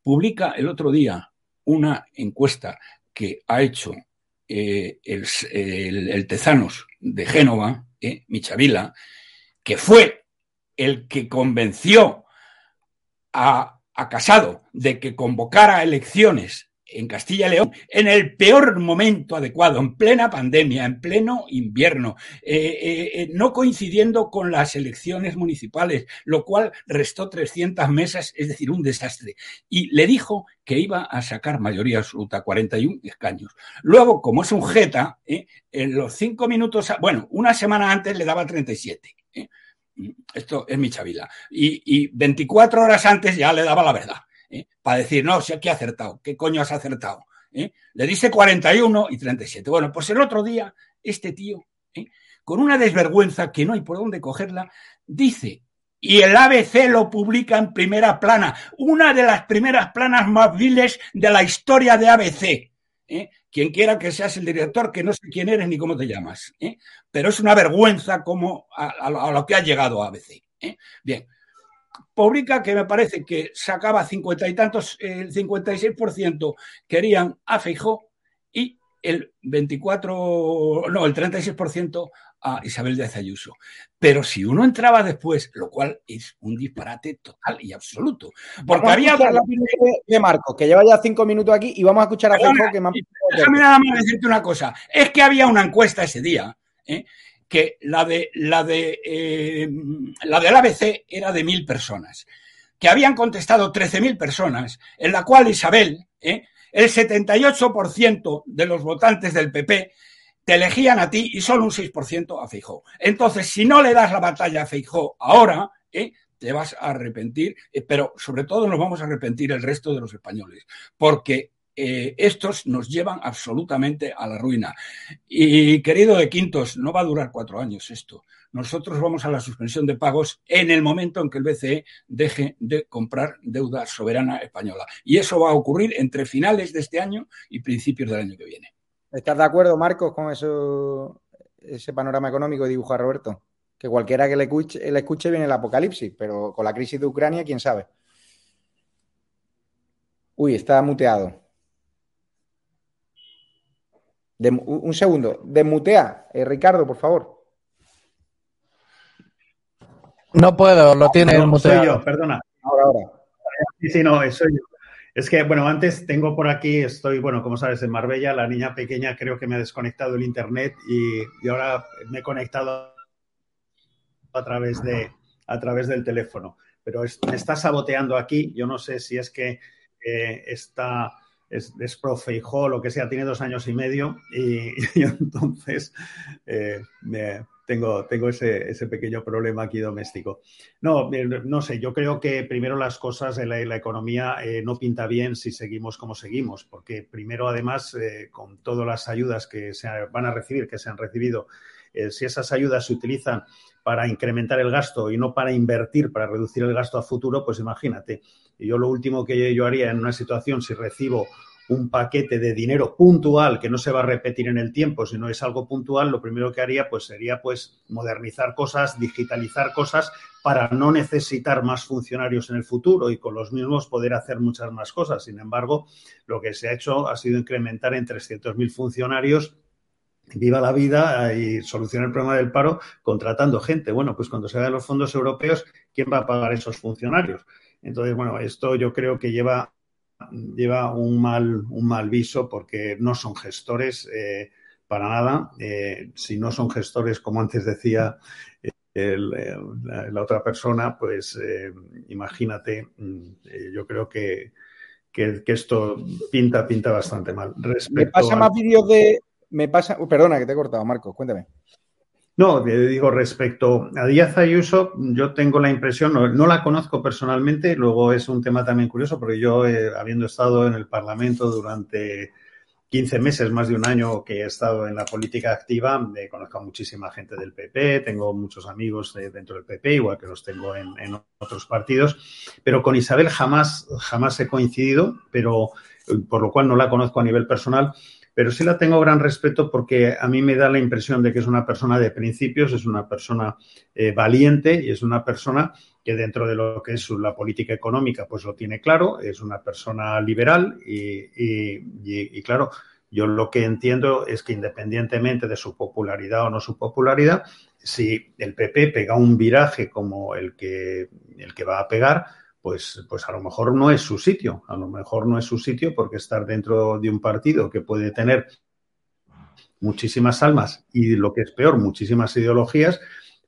publica el otro día una encuesta que ha hecho el, el, Tezanos de Génova, eh, Michavila, que fue el que convenció a Casado de que convocara elecciones en Castilla y León en el peor momento adecuado, en plena pandemia, en pleno invierno, eh, eh, eh, no coincidiendo con las elecciones municipales, lo cual restó 300 mesas, es decir, un desastre. Y le dijo que iba a sacar mayoría absoluta, 41 escaños. Luego, como es un jeta, en los cinco minutos, bueno, una semana antes le daba 37. Esto es mi chavila. Y, y 24 horas antes ya le daba la verdad. ¿Eh? para decir, no, si aquí ha acertado, ¿qué coño has acertado? ¿Eh? Le dice 41 y 37. Bueno, pues el otro día, este tío, ¿eh? con una desvergüenza que no hay por dónde cogerla, dice, y el ABC lo publica en primera plana, una de las primeras planas más viles de la historia de ABC. Quien quiera que seas el director, que no sé quién eres ni cómo te llamas. Pero es una vergüenza como a, lo que ha llegado ABC. Bien, publica que me parece que sacaba cincuenta y tantos, el 56% querían a Feijó y el 24, no, el 36% a Isabel de Ayuso. Pero si uno entraba después, lo cual es un disparate total y absoluto. Porque había. La de Marco, que lleva ya cinco minutos aquí, y vamos a escuchar a Feijó que Déjame nada más decirte una cosa. Es que había una encuesta ese día. ¿eh? Que la de la de eh, la del ABC era de mil personas, que habían contestado 13.000 personas, en la cual Isabel, ¿eh? el 78% de los votantes del PP te elegían a ti y solo un 6% a Feijó. Entonces, si no le das la batalla a Feijó ahora, ¿eh? te vas a arrepentir, pero sobre todo nos vamos a arrepentir el resto de los españoles, porque eh, estos nos llevan absolutamente a la ruina. Y querido de Quintos, no va a durar cuatro años esto. nosotros vamos a la suspensión de pagos en el momento en que el BCE deje de comprar deuda soberana española. Y eso va a ocurrir entre finales de este año y principios del año que viene. ¿Estás de acuerdo, Marcos, con eso, ese panorama económico que dibuja Roberto? Que cualquiera que le escuche, le escuche viene el apocalipsis, pero con la crisis de Ucrania, quién sabe. Uy, está muteado. Un segundo, desmutea, eh, Ricardo, por favor. No puedo, lo tiene no, muteado. Soy yo, perdona. Ahora, ahora. Sí, sí, no, soy yo. Es que, bueno, antes tengo por aquí, estoy, bueno, como sabes, en Marbella, la niña pequeña creo que me ha desconectado el internet y, ahora me he conectado a través, de, a través del teléfono. Pero me está saboteando aquí, yo no sé si es que eh, está, es, es profe hijo, lo que sea, tiene dos años y medio y, entonces eh, tengo, tengo ese, ese, pequeño problema aquí doméstico. No, eh, no sé, yo creo que primero las cosas en la, economía eh, no pinta bien si seguimos como seguimos, porque primero además eh, con todas las ayudas que se van a recibir, que se han recibido, si esas ayudas se utilizan para incrementar el gasto y no para invertir, para reducir el gasto a futuro, pues imagínate. Yo lo último que yo haría en una situación, si recibo un paquete de dinero puntual que no se va a repetir en el tiempo, sino es algo puntual, lo primero que haría pues sería pues modernizar cosas, digitalizar cosas para no necesitar más funcionarios en el futuro y con los mismos poder hacer muchas más cosas. Sin embargo, lo que se ha hecho ha sido incrementar en 300.000 funcionarios viva la vida y solucionar el problema del paro contratando gente. Bueno, pues cuando se vean los fondos europeos, ¿quién va a pagar esos funcionarios? Entonces, bueno, esto yo creo que lleva lleva un mal, un mal viso porque no son gestores eh, para nada. Eh, si no son gestores, como antes decía la, otra persona, pues eh, imagínate, mm, yo creo que, que, esto pinta, pinta bastante mal. me pasa más vídeos de... Me pasa... Perdona que te he cortado, Marco, cuéntame. No, digo, respecto a Díaz Ayuso, yo tengo la impresión, no, la conozco personalmente, luego es un tema también curioso, porque yo, eh, habiendo estado en el Parlamento durante 15 meses, más de un año que he estado en la política activa, me conozco a muchísima gente del PP, tengo muchos amigos dentro del PP, igual que los tengo en, en, otros partidos, pero con Isabel jamás, jamás he coincidido, pero por lo cual no la conozco a nivel personal pero sí la tengo gran respeto porque a mí me da la impresión de que es una persona de principios, es una persona eh, valiente y es una persona que dentro de lo que es la política económica, pues lo tiene claro, es una persona liberal y, claro, yo lo que entiendo es que independientemente de su popularidad o no su popularidad, si el PP pega un viraje como el que, el que va a pegar, pues, pues a lo mejor no es su sitio, a lo mejor no es su sitio porque estar dentro de un partido que puede tener muchísimas almas y lo que es peor, muchísimas ideologías,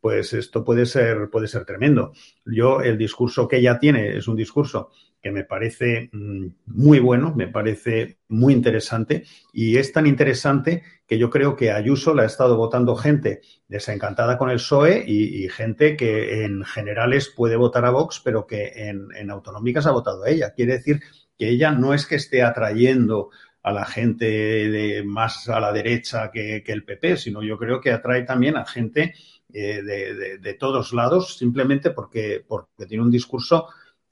pues esto puede ser, puede ser tremendo. Yo, el discurso que ella tiene es un discurso que me parece mm, muy bueno, me parece muy interesante y es tan interesante que yo creo que Ayuso la ha estado votando gente desencantada con el PSOE y, gente que en generales puede votar a Vox, pero que en, autonómicas ha votado a ella. Quiere decir que ella no es que esté atrayendo a la gente más a la derecha que, el PP, sino yo creo que atrae también a gente eh, de, todos lados, simplemente porque, porque tiene un discurso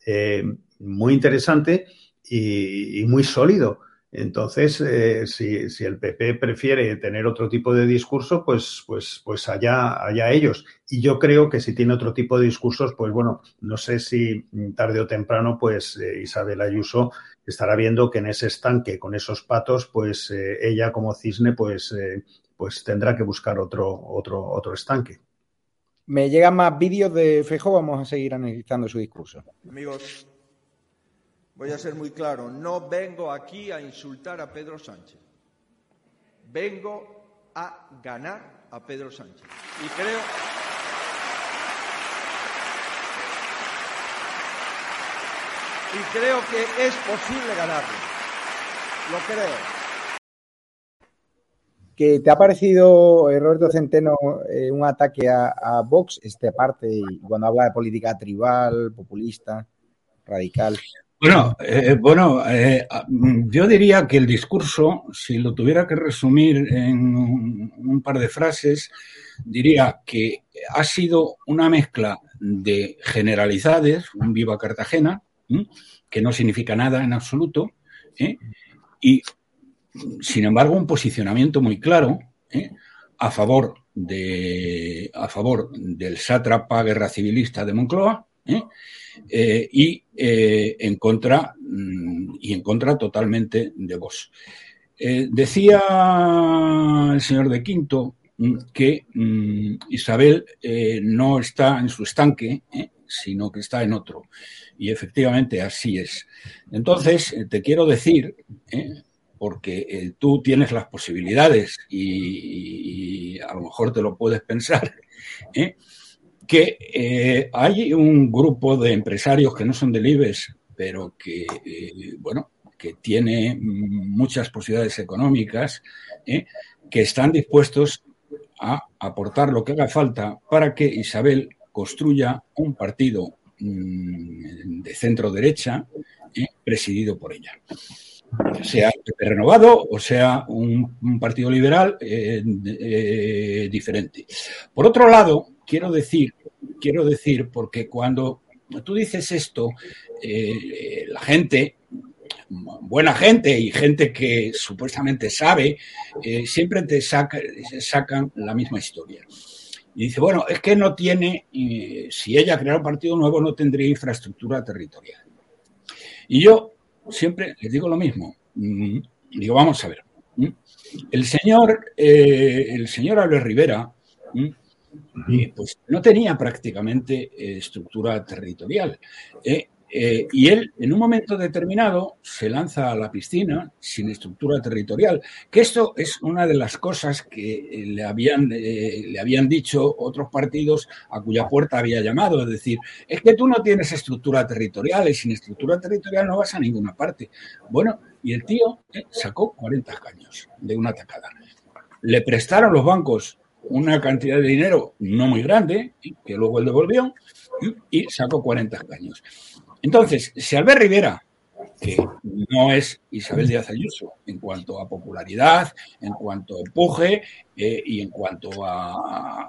eh, muy interesante y, muy sólido. Entonces, eh, si, el PP prefiere tener otro tipo de discurso, pues, pues, pues allá, allá ellos. Y yo creo que si tiene otro tipo de discursos, pues bueno, no sé si tarde o temprano, pues eh, Isabel Ayuso estará viendo que en ese estanque, con esos patos, pues eh, ella como cisne, pues, pues tendrá que buscar otro, otro, otro estanque. Me llegan más vídeos de Fejo, vamos a seguir analizando su discurso. Amigos, Voy a ser muy claro, no vengo aquí a insultar a Pedro Sánchez. Vengo a ganar a Pedro Sánchez. Y creo y creo que es posible ganarlo. Lo creo. ¿Qué te ha parecido, eh, Roberto Centeno, eh, un ataque a, a, Vox, este parte, cuando habla de política tribal, populista, radical? Bueno, eh, bueno eh, yo diría que el discurso, si lo tuviera que resumir en un, par de frases, diría que ha sido una mezcla de generalidades, un viva Cartagena, ¿eh? que no significa nada en absoluto, ¿eh? y sin embargo un posicionamiento muy claro ¿eh? a favor de a favor del sátrapa guerra civilista de Moncloa y en contra y en contra totalmente de vos. decía el señor de Quinto que mm, Isabel no está en su estanque, sino que está en otro. Y efectivamente así es. Entonces, eh, te quiero decir, ¿eh? porque eh, tú tienes las posibilidades y, a lo mejor te lo puedes pensar, que hay un grupo de empresarios que no son del IBEX, pero que, bueno, que tiene muchas posibilidades económicas, que están dispuestos a aportar lo que haga falta para que Isabel construya un partido mm, de centro derecha eh, presidido por ella. Sea renovado o sea un, partido liberal eh, eh, diferente. Por otro lado, quiero decir, quiero decir, porque cuando tú dices esto, la gente, buena gente y gente que supuestamente sabe, siempre te sacan la misma historia. Y dice, bueno, es que no tiene, si ella creara un partido nuevo, no tendría infraestructura territorial. Y yo siempre les digo lo mismo. Mm, digo, vamos a ver. Mm, el señor, eh, el señor Albert Rivera, mm, eh, pues no tenía prácticamente eh, estructura territorial. Eh, y él, en un momento determinado, se lanza a la piscina sin estructura territorial, que esto es una de las cosas que eh, le habían, eh, le habían dicho otros partidos a cuya puerta había llamado, es decir, es que tú no tienes estructura territorial y sin estructura territorial no vas a ninguna parte. Bueno, y el tío sacó 40 caños de una tacada. Le prestaron los bancos una cantidad de dinero no muy grande, que luego él devolvió, y sacó 40 caños. Entonces, si Albert Rivera, que no es Isabel Díaz Ayuso en cuanto a popularidad, en cuanto a empuje eh, y en cuanto a,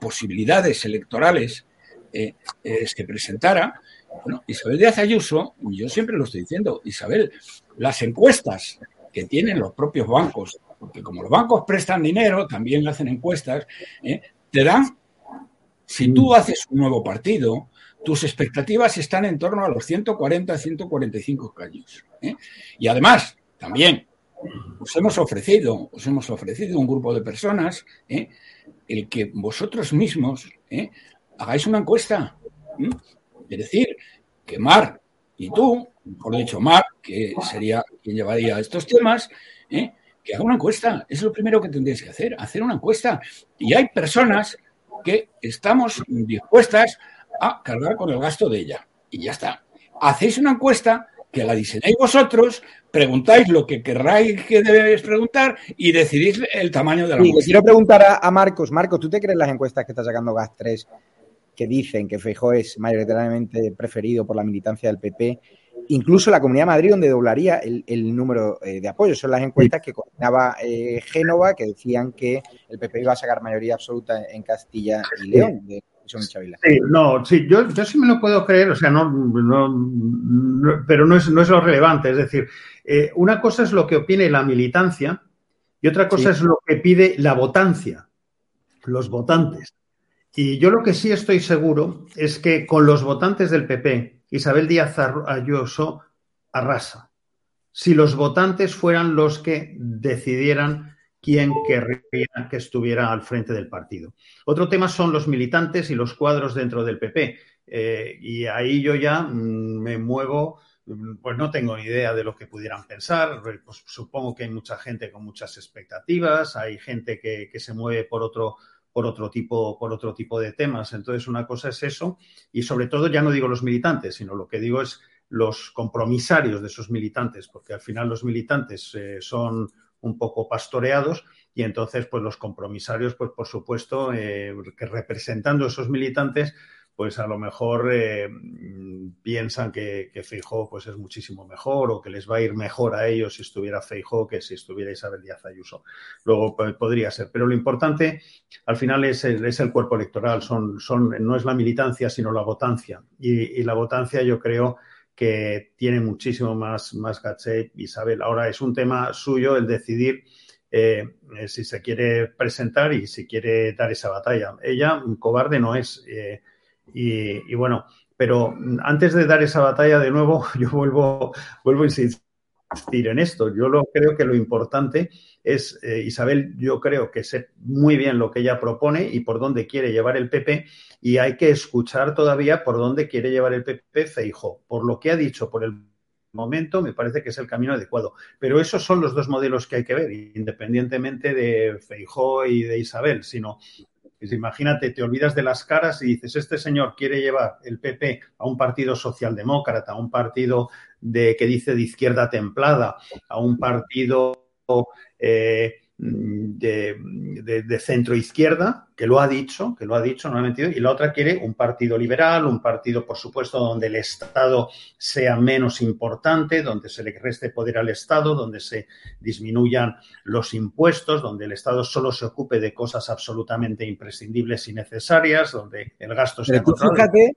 posibilidades electorales eh, eh, se presentara, bueno, Isabel Díaz Ayuso, yo siempre lo estoy diciendo, Isabel, las encuestas que tienen los propios bancos, porque como los bancos prestan dinero, también hacen encuestas, te dan, si tú haces un nuevo partido, tus expectativas están en torno a los 140, 145 caños. ¿eh? Y además, también, os hemos ofrecido, os hemos ofrecido un grupo de personas ¿eh? el que vosotros mismos ¿eh? hagáis una encuesta. Es decir, que Mar y tú, mejor dicho, Mar, que sería quien llevaría estos temas, que haga una encuesta. Es lo primero que tendréis que hacer, hacer una encuesta. Y hay personas que estamos dispuestas a cargar con el gasto de ella. Y ya está. Hacéis una encuesta que la diseñáis vosotros, preguntáis lo que querráis que debéis preguntar y decidís el tamaño de la sí, quiero preguntar a, Marcos. Marcos, ¿tú te crees las encuestas que está sacando GAS 3 que dicen que Feijóo es mayoritariamente preferido por la militancia del PP? Incluso la Comunidad de Madrid, donde doblaría el, número eh, de apoyos. Son las encuestas que coordinaba eh, Génova, que decían que el PP iba a sacar mayoría absoluta en Castilla y León. Sí, no, sí, yo, yo sí me lo puedo creer, o sea, no, no, pero no es, no es lo relevante. Es decir, eh, una cosa es lo que opine la militancia y otra cosa es lo que pide la votancia, los votantes. Y yo lo que sí estoy seguro es que con los votantes del PP, Isabel Díaz Ayuso arrasa. Si los votantes fueran los que decidieran quién querría que estuviera al frente del partido. Otro tema son los militantes y los cuadros dentro del PP. Eh, y ahí yo ya mm, me muevo, mm, pues no tengo ni idea de lo que pudieran pensar. Pues supongo que hay mucha gente con muchas expectativas, hay gente que, se mueve por otro, por otro tipo, por otro tipo de temas. Entonces, una cosa es eso, y sobre todo ya no digo los militantes, sino lo que digo es los compromisarios de esos militantes, porque al final los militantes eh, son un poco pastoreados y entonces pues los compromisarios pues por supuesto eh, que representando esos militantes pues a lo mejor eh, piensan que, que Feijó pues es muchísimo mejor o que les va a ir mejor a ellos si estuviera Feijó que si estuviera Isabel Díaz Ayuso. Luego podría ser, pero lo importante al final es el, es el cuerpo electoral, son, son, no es la militancia sino la votancia. Y, y la votancia yo creo tiene muchísimo más, más Isabel. Ahora es un tema suyo el decidir eh, si se quiere presentar y si quiere dar esa batalla. Ella, cobarde no es. Eh, y, bueno, pero antes de dar esa batalla de nuevo, yo vuelvo, vuelvo a insistir en esto. Yo lo, creo que lo importante es, eh, Isabel, yo creo que sé muy bien lo que ella propone y por dónde quiere llevar el PP y hay que escuchar todavía por dónde quiere llevar el PP Feijó. Por lo que ha dicho, por el momento, me parece que es el camino adecuado. Pero esos son los dos modelos que hay que ver, independientemente de Feijó y de Isabel, sino imagínate, te olvidas de las caras y dices, este señor quiere llevar el PP a un partido socialdemócrata, a un partido de que dice de izquierda templada, a un partido eh, de, de, centro izquierda, que lo ha dicho, que lo ha dicho, no ha mentido, y la otra quiere un partido liberal, un partido, por supuesto, donde el Estado sea menos importante, donde se le reste poder al Estado, donde se disminuyan los impuestos, donde el Estado solo se ocupe de cosas absolutamente imprescindibles y necesarias, donde el gasto sea fíjate,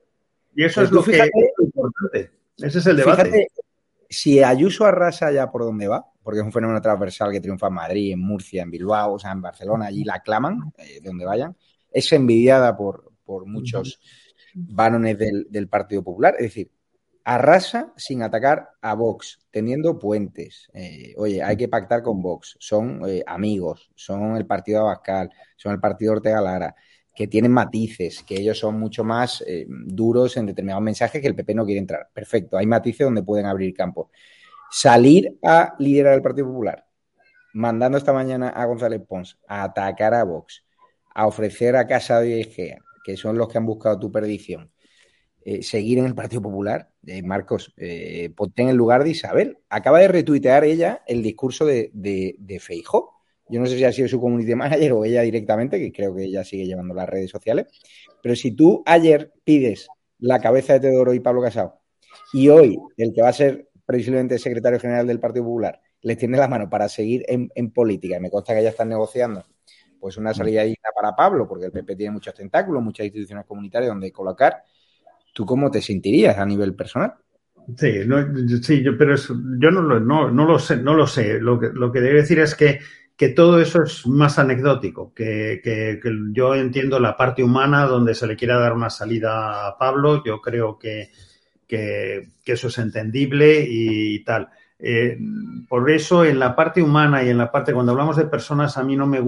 Y eso es lo que es importante. Ese es el debate. Fíjate, si Ayuso arrasa ya por dónde va, porque es un fenómeno transversal que triunfa en Madrid, en Murcia, en Bilbao, o sea, en Barcelona, allí la aclaman, eh, de donde vayan, es envidiada por, por muchos varones del, Partido Popular, es decir, arrasa sin atacar a Vox, teniendo puentes. Eh, oye, hay que pactar con Vox, son eh, amigos, son el partido Abascal, son el partido Ortega Lara que tienen matices, que ellos son mucho más eh, duros en determinados mensajes que el PP no quiere entrar. Perfecto, hay matices donde pueden abrir campo. Salir a liderar el Partido Popular, mandando esta mañana a González Pons a atacar a Vox, a ofrecer a Casado y Egea, que son los que han buscado tu perdición, eh, seguir en el Partido Popular, eh, Marcos, ponte en el lugar de Isabel. Acaba de retuitear ella el discurso de, de, yo no sé si ha sido su community manager o ella directamente, que creo que ella sigue llevando las redes sociales. Pero si tú ayer pides la cabeza de Teodoro y Pablo Casado y hoy el que va a ser previsiblemente secretario general del Partido Popular les tiene la mano para seguir en, política, y me consta que ya están negociando pues una salida digna para Pablo, porque el PP tiene muchos tentáculos, muchas instituciones comunitarias donde colocar, ¿tú cómo te sentirías a nivel personal? Sí, sí yo, pero yo no lo, no, no, lo sé, no lo sé. Lo que, lo que debo decir es que que todo eso es más anecdótico, que, que, yo entiendo la parte humana donde se le quiera dar una salida a Pablo, yo creo que, que eso es entendible y tal. Eh, por eso, en la parte humana y en la parte, cuando hablamos de personas, a mí no me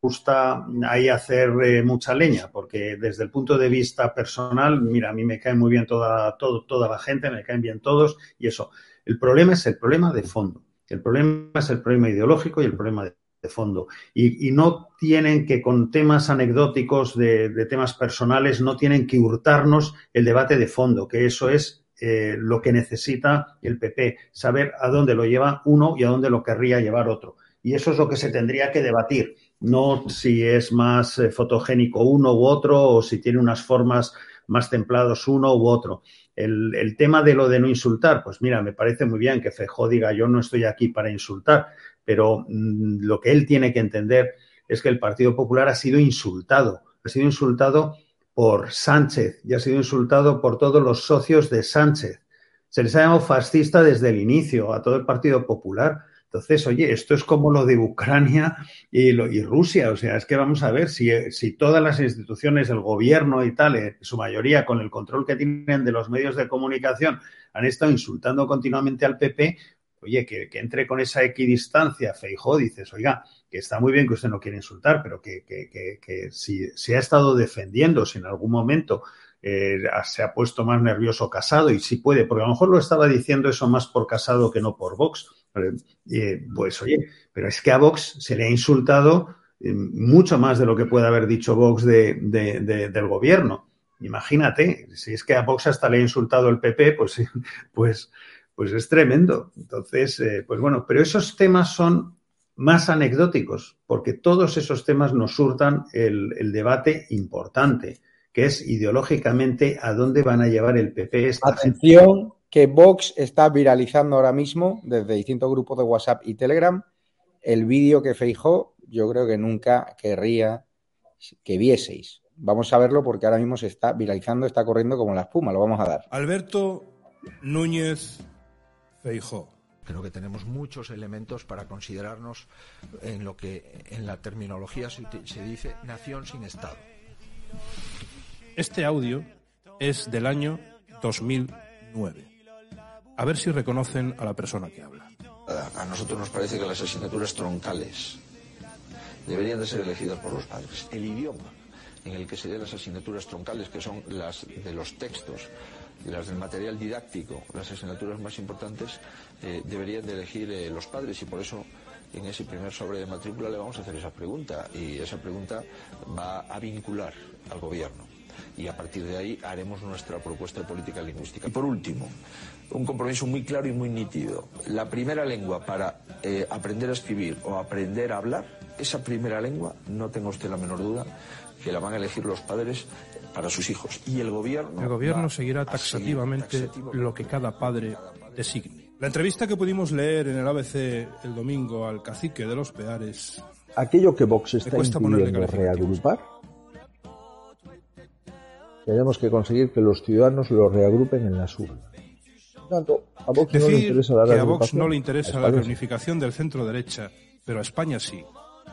gusta ahí hacer eh, mucha leña, porque desde el punto de vista personal, mira, a mí me cae muy bien toda, todo, toda la gente, me caen bien todos y eso. El problema es el problema de fondo. El problema es el problema ideológico y el problema de, fondo. Y, no tienen que, con temas anecdóticos de, temas personales, no tienen que hurtarnos el debate de fondo, que eso es eh, lo que necesita el PP, saber a dónde lo lleva uno y a dónde lo querría llevar otro. Y eso es lo que se tendría que debatir, no si es más eh, fotogénico uno u otro o si tiene unas formas más templados uno u otro. El, tema de lo de no insultar, pues mira, me parece muy bien que Fejó diga yo no estoy aquí para insultar, pero mm, lo que él tiene que entender es que el Partido Popular ha sido insultado, ha sido insultado por Sánchez y ha sido insultado por todos los socios de Sánchez. Se les ha llamado fascista desde el inicio a todo el Partido Popular. Entonces, oye, esto es como lo de Ucrania y, Rusia. O sea, es que vamos a ver si, todas las instituciones, el gobierno y tal, en su mayoría con el control que tienen de los medios de comunicación, han estado insultando continuamente al PP. Oye, que, entre con esa equidistancia, Feijó, dices, oiga, que está muy bien que usted no quiere insultar, pero que, que si se ha estado defendiendo, si en algún momento eh, se ha puesto más nervioso Casado y si puede, porque a lo mejor lo estaba diciendo eso más por Casado que no por Vox eh, pues oye, pero es que a Vox se le ha insultado eh, mucho más de lo que puede haber dicho Vox de, del gobierno. Imagínate, si es que a Vox hasta le ha insultado el PP, pues, pues, pues es tremendo. Entonces, eh, pues bueno, pero esos temas son más anecdóticos, porque todos esos temas nos surtan el, el debate importante, que es ideológicamente a dónde van a llevar el PP. Esta Atención, que Vox está viralizando ahora mismo desde distintos grupos de WhatsApp y Telegram el vídeo que Feijó yo creo que nunca querría que vieseis. Vamos a verlo porque ahora mismo se está viralizando, está corriendo como la espuma, lo vamos a dar. Alberto Núñez Feijó. Creo que tenemos muchos elementos para considerarnos en lo que en la terminología se, se dice nación sin Estado. Este audio es del año 2009. A ver si reconocen a la persona que habla. A nosotros nos parece que las asignaturas troncales deberían de ser elegidas por los padres. El idioma en el que se den las asignaturas troncales, que son las de los textos, las del material didáctico, las asignaturas más importantes, eh, deberían de elegir eh, los padres y por eso en ese primer sobre de matrícula le vamos a hacer esa pregunta y esa pregunta va a vincular al gobierno y a partir de ahí haremos nuestra propuesta de política lingüística. Y por último, un compromiso muy claro y muy nítido. La primera lengua para eh, aprender a escribir o aprender a hablar, esa primera lengua, no tenga usted la menor duda, que la van a elegir los padres para sus hijos. Y el gobierno. El gobierno seguirá taxativamente, taxativamente lo que cada padre designe. La entrevista que pudimos leer en el ABC el domingo al cacique de los Peares. Aquello que Vox está incluyendo reagrupar tenemos que conseguir que los ciudadanos lo reagrupen en las urnas. Tanto, a Vox Decir no le interesa la que a Vox no le interesa la reunificación del centro derecha, pero a España sí,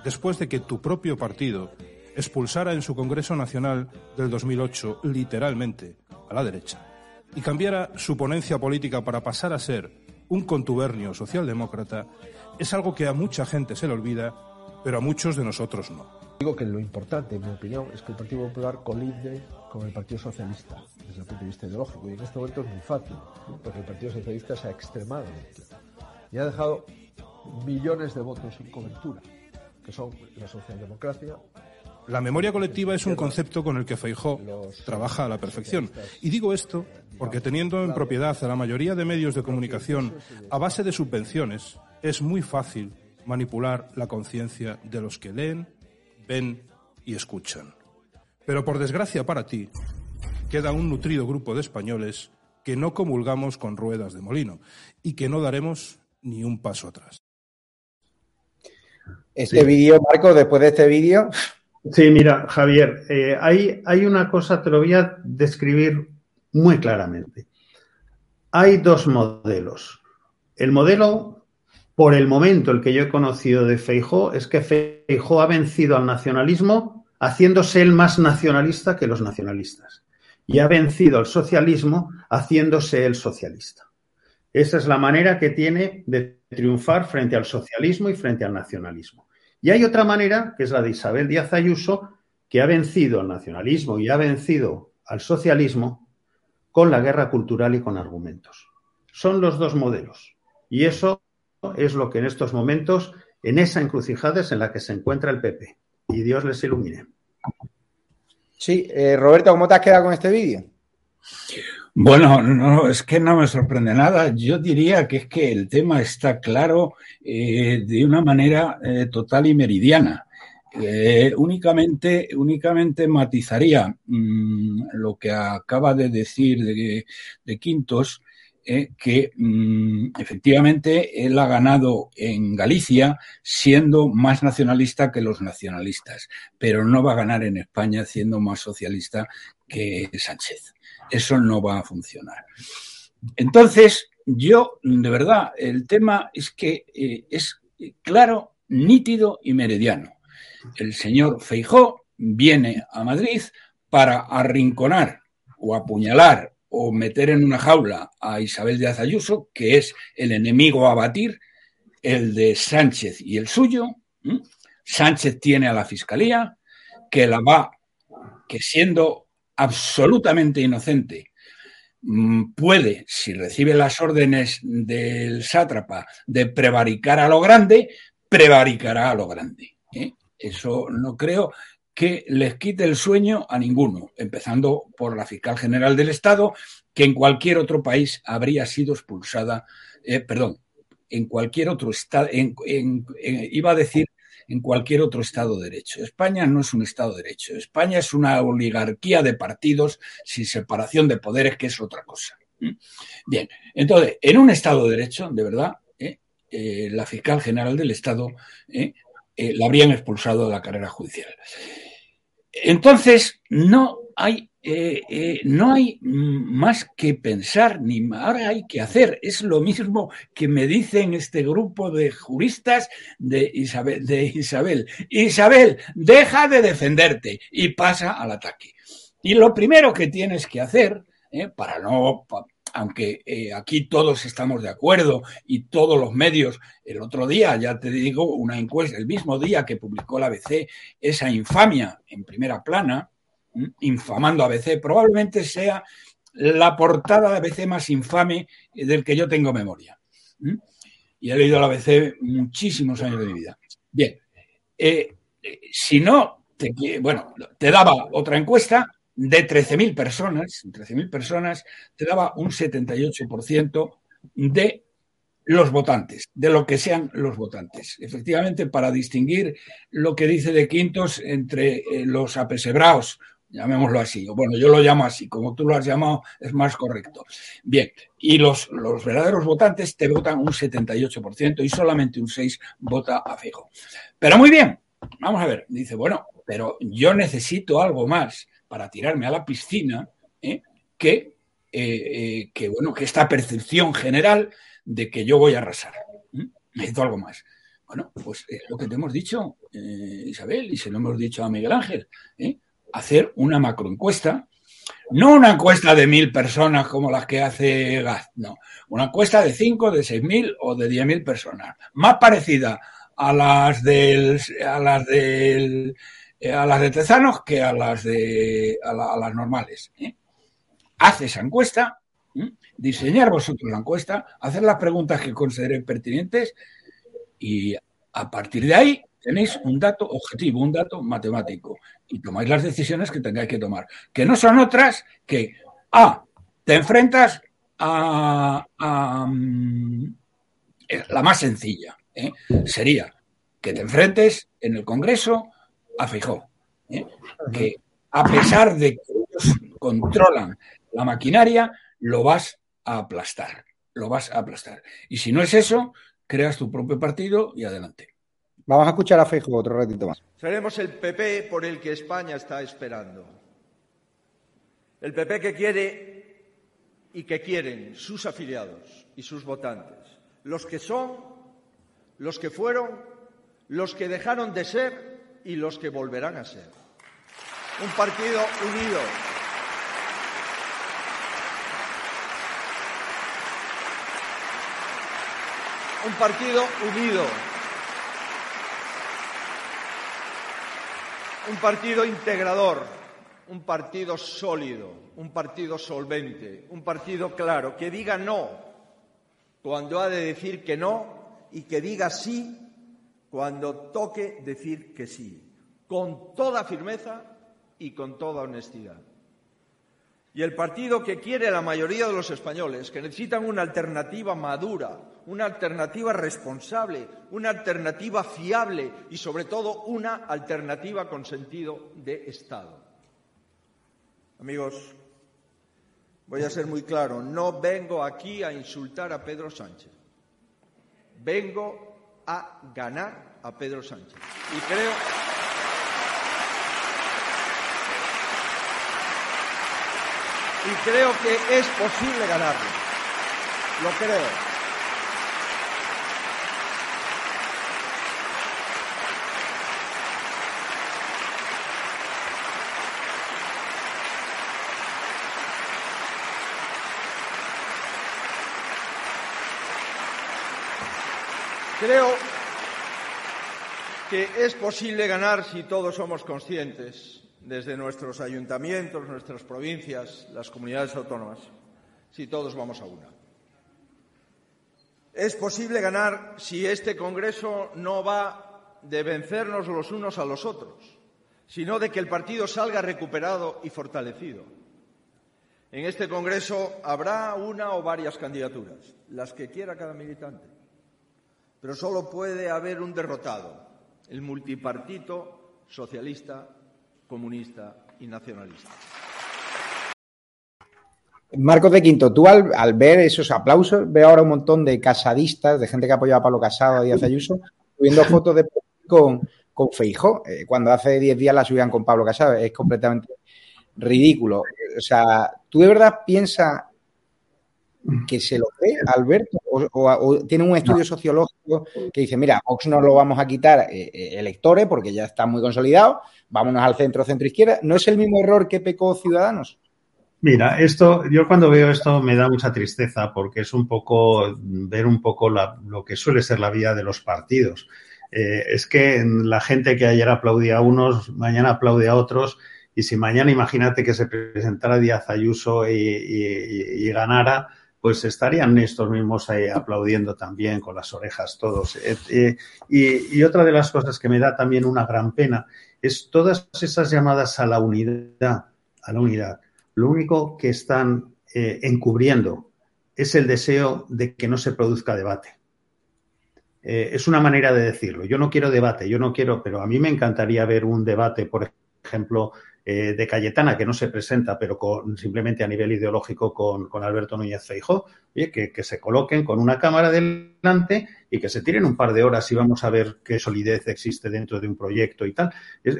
después de que tu propio partido expulsara en su Congreso Nacional del 2008 literalmente a la derecha y cambiara su ponencia política para pasar a ser un contubernio socialdemócrata, es algo que a mucha gente se le olvida, pero a muchos de nosotros no. Digo que lo importante, en mi opinión, es que el Partido Popular colinde con el Partido Socialista desde el punto de vista ideológico. Y en este momento es muy fácil, porque el Partido Socialista se ha extremado y ha dejado millones de votos sin cobertura, que son la socialdemocracia. La memoria colectiva es un concepto con el que Feijó trabaja a la perfección. Y digo esto porque teniendo en propiedad a la mayoría de medios de comunicación a base de subvenciones, es muy fácil manipular la conciencia de los que leen, ven y escuchan. Pero por desgracia para ti, queda un nutrido grupo de españoles que no comulgamos con ruedas de molino y que no daremos ni un paso atrás. Este vídeo, Marco, después de este vídeo. Sí, mira, Javier, eh, hay, hay una cosa, te lo voy a describir muy claramente. Hay dos modelos. El modelo por el momento el que yo he conocido de Feijó es que Feijó ha vencido al nacionalismo haciéndose él más nacionalista que los nacionalistas y ha vencido al socialismo haciéndose él socialista. Esa es la manera que tiene de triunfar frente al socialismo y frente al nacionalismo. Y hay otra manera, que es la de Isabel Díaz Ayuso, que ha vencido al nacionalismo y ha vencido al socialismo con la guerra cultural y con argumentos. Son los dos modelos. Y eso es lo que en estos momentos, en esa encrucijada es en la que se encuentra el PP. Y Dios les ilumine. Sí, eh, Roberto, ¿cómo te has quedado con este vídeo? Bueno, no, es que no me sorprende nada. Yo diría que es que el tema está claro eh, de una manera eh, total y meridiana. Eh, únicamente, únicamente matizaría mmm, lo que acaba de decir de, Quintos, que mmm, efectivamente él ha ganado en Galicia siendo más nacionalista que los nacionalistas, pero no va a ganar en España siendo más socialista que Sánchez. Eso no va a funcionar. Entonces, yo, de verdad, el tema es que eh, es claro, nítido y meridiano. El señor Feijó viene a Madrid para arrinconar o apuñalar o meter en una jaula a Isabel de Azayuso, que es el enemigo a batir, el de Sánchez y el suyo. Sánchez tiene a la fiscalía, que la va, que siendo absolutamente inocente, mm, puede, si recibe las órdenes del sátrapa de prevaricar a lo grande, prevaricará a lo grande. ¿eh? Eso no creo que les quite el sueño a ninguno, empezando por la fiscal general del Estado, que en cualquier otro país habría sido expulsada, eh, perdón, en cualquier otro estado, iba a decir en cualquier otro Estado de Derecho. España no es un Estado de Derecho. España es una oligarquía de partidos sin separación de poderes, que es otra cosa. ¿Mm? Bien, entonces, en un Estado de Derecho, de verdad, ¿eh? Eh, la fiscal general del Estado ¿eh? la habrían expulsado de la carrera judicial. Entonces, no hay eh, eh, no hay más que pensar, ni ahora hay que hacer. Es lo mismo que me dicen este grupo de juristas de Isabel, Isabel. Isabel, deja de defenderte y pasa al ataque. Y lo primero que tienes que hacer, eh, para no, aunque aquí todos estamos de acuerdo y todos los medios, el otro día, ya te digo, una encuesta, el mismo día que publicó la ABC, esa infamia en primera plana, infamando a ABC, probablemente sea la portada de ABC más infame del que yo tengo memoria. Y he leído la ABC muchísimos años de mi vida. Bien, eh, si no, te, bueno, te daba otra encuesta de 13.000 personas, 13.000 personas, te daba un 78% de los votantes, de lo que sean los votantes. Efectivamente, para distinguir lo que dice de Quintos entre eh, los apesebraos llamémoslo así, bueno, yo lo llamo así, como tú lo has llamado, es más correcto. Bien, y los, los verdaderos votantes te votan un 78% y solamente un 6% vota a fijo. Pero muy bien, vamos a ver, dice, bueno, pero yo necesito algo más para tirarme a la piscina ¿eh? que, eh, eh, que, bueno, que esta percepción general de que yo voy a arrasar. Necesito algo más. Bueno, pues es lo que te hemos dicho, Isabel, y se lo hemos dicho a Miguel Ángel. ¿eh? Hacer una macroencuesta, no una encuesta de mil personas como las que hace GAZ, no, una encuesta de cinco, de seis mil o de diez mil personas, más parecida a las del, a las del, a las de Tezanos que a las de, a, las normales. ¿eh? Esa encuesta, diseñar vosotros la encuesta, hacer las preguntas que consideren pertinentes y a partir de ahí tenéis un dato objetivo, un dato matemático y tomáis las decisiones que tengáis que tomar, que no son otras que, A, te enfrentas a, mm, la más sencilla, ¿eh? sería que te enfrentes en el Congreso a Feijóo, ¿eh? que a pesar de que ellos controlan la maquinaria, lo vas a aplastar, lo vas a aplastar. Y si no es eso, creas tu propio partido y adelante. Vamos a escuchar a Feijo otro ratito más. Seremos el PP por el que España está esperando. El PP que quiere y que quieren sus afiliados y sus votantes. Los que son, los que fueron, los que dejaron de ser y los que volverán a ser. Un partido unido. Un partido unido Un partido integrador, un partido sólido, un partido solvente, un partido claro, que diga no cuando ha de decir que no y que diga sí cuando toque decir que sí, con toda firmeza y con toda honestidad. Y el partido que quiere la mayoría de los españoles, que necesitan una alternativa madura, una alternativa responsable, una alternativa fiable y, sobre todo, una alternativa con sentido de Estado. Amigos, voy a ser muy claro, no vengo aquí a insultar a Pedro Sánchez. Vengo a ganar a Pedro Sánchez. Y creo y creo que es posible ganarlo. Lo creo. Creo que es posible ganar si todos somos conscientes desde nuestros ayuntamientos, nuestras provincias, las comunidades autónomas, si todos vamos a una. Es posible ganar si este Congreso no va de vencernos los unos a los otros, sino de que el partido salga recuperado y fortalecido. En este Congreso habrá una o varias candidaturas, las que quiera cada militante, pero solo puede haber un derrotado el multipartito socialista, comunista y nacionalista. Marcos de Quinto, tú al, ver esos aplausos, veo ahora un montón de casadistas, de gente que apoyaba a Pablo Casado, a Díaz Ayuso, subiendo fotos de con, con Feijó, eh, cuando hace 10 días la subían con Pablo Casado. Es completamente ridículo. O sea, ¿tú de verdad piensas que se lo cree Alberto? ¿O, tiene un estudio sociológico que dice, mira, Vox no lo vamos a quitar eh, eh, electores porque ya está muy consolidado, vámonos al centro, centro izquierda? ¿No es el mismo error que pecó Ciudadanos? Mira, esto, yo cuando veo esto me da mucha tristeza porque es un poco ver un poco lo que suele ser la vida de los partidos. Eh, es que la gente que ayer aplaudía a unos, mañana aplaude a otros, y si mañana imagínate que se presentara Díaz Ayuso y, ganara, pues estarían estos mismos ahí aplaudiendo también con las orejas todos. Eh, eh, y, otra de las cosas que me da también una gran pena es todas esas llamadas a la unidad, a la unidad lo único que están eh, encubriendo es el deseo de que no se produzca debate. Es una manera de decirlo. Yo no quiero debate, yo no quiero, pero a mí me encantaría ver un debate, por ejemplo, eh, de Cayetana, que no se presenta, pero con, simplemente a nivel ideológico con, Alberto Núñez Feijó, oye, que, se coloquen con una cámara delante y que se tiren un par de horas y vamos a ver qué solidez existe dentro de un proyecto y tal.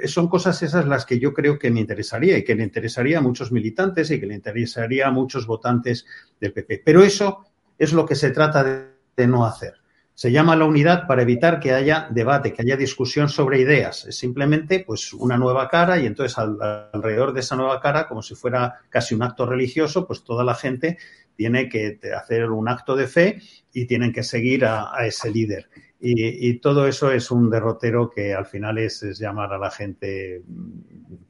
son cosas esas las que yo creo que me interesaría y que le interesaría a muchos militantes y que le interesaría a muchos votantes del PP. Pero eso es lo que se trata de no hacer. Se llama la unidad para evitar que haya debate, que haya discusión sobre ideas. Es simplemente pues una nueva cara y entonces alrededor de esa nueva cara, como si fuera casi un acto religioso, pues toda la gente tiene que hacer un acto de fe y tienen que seguir a ese líder. Y, todo eso es un derrotero que al final es, llamar a la gente,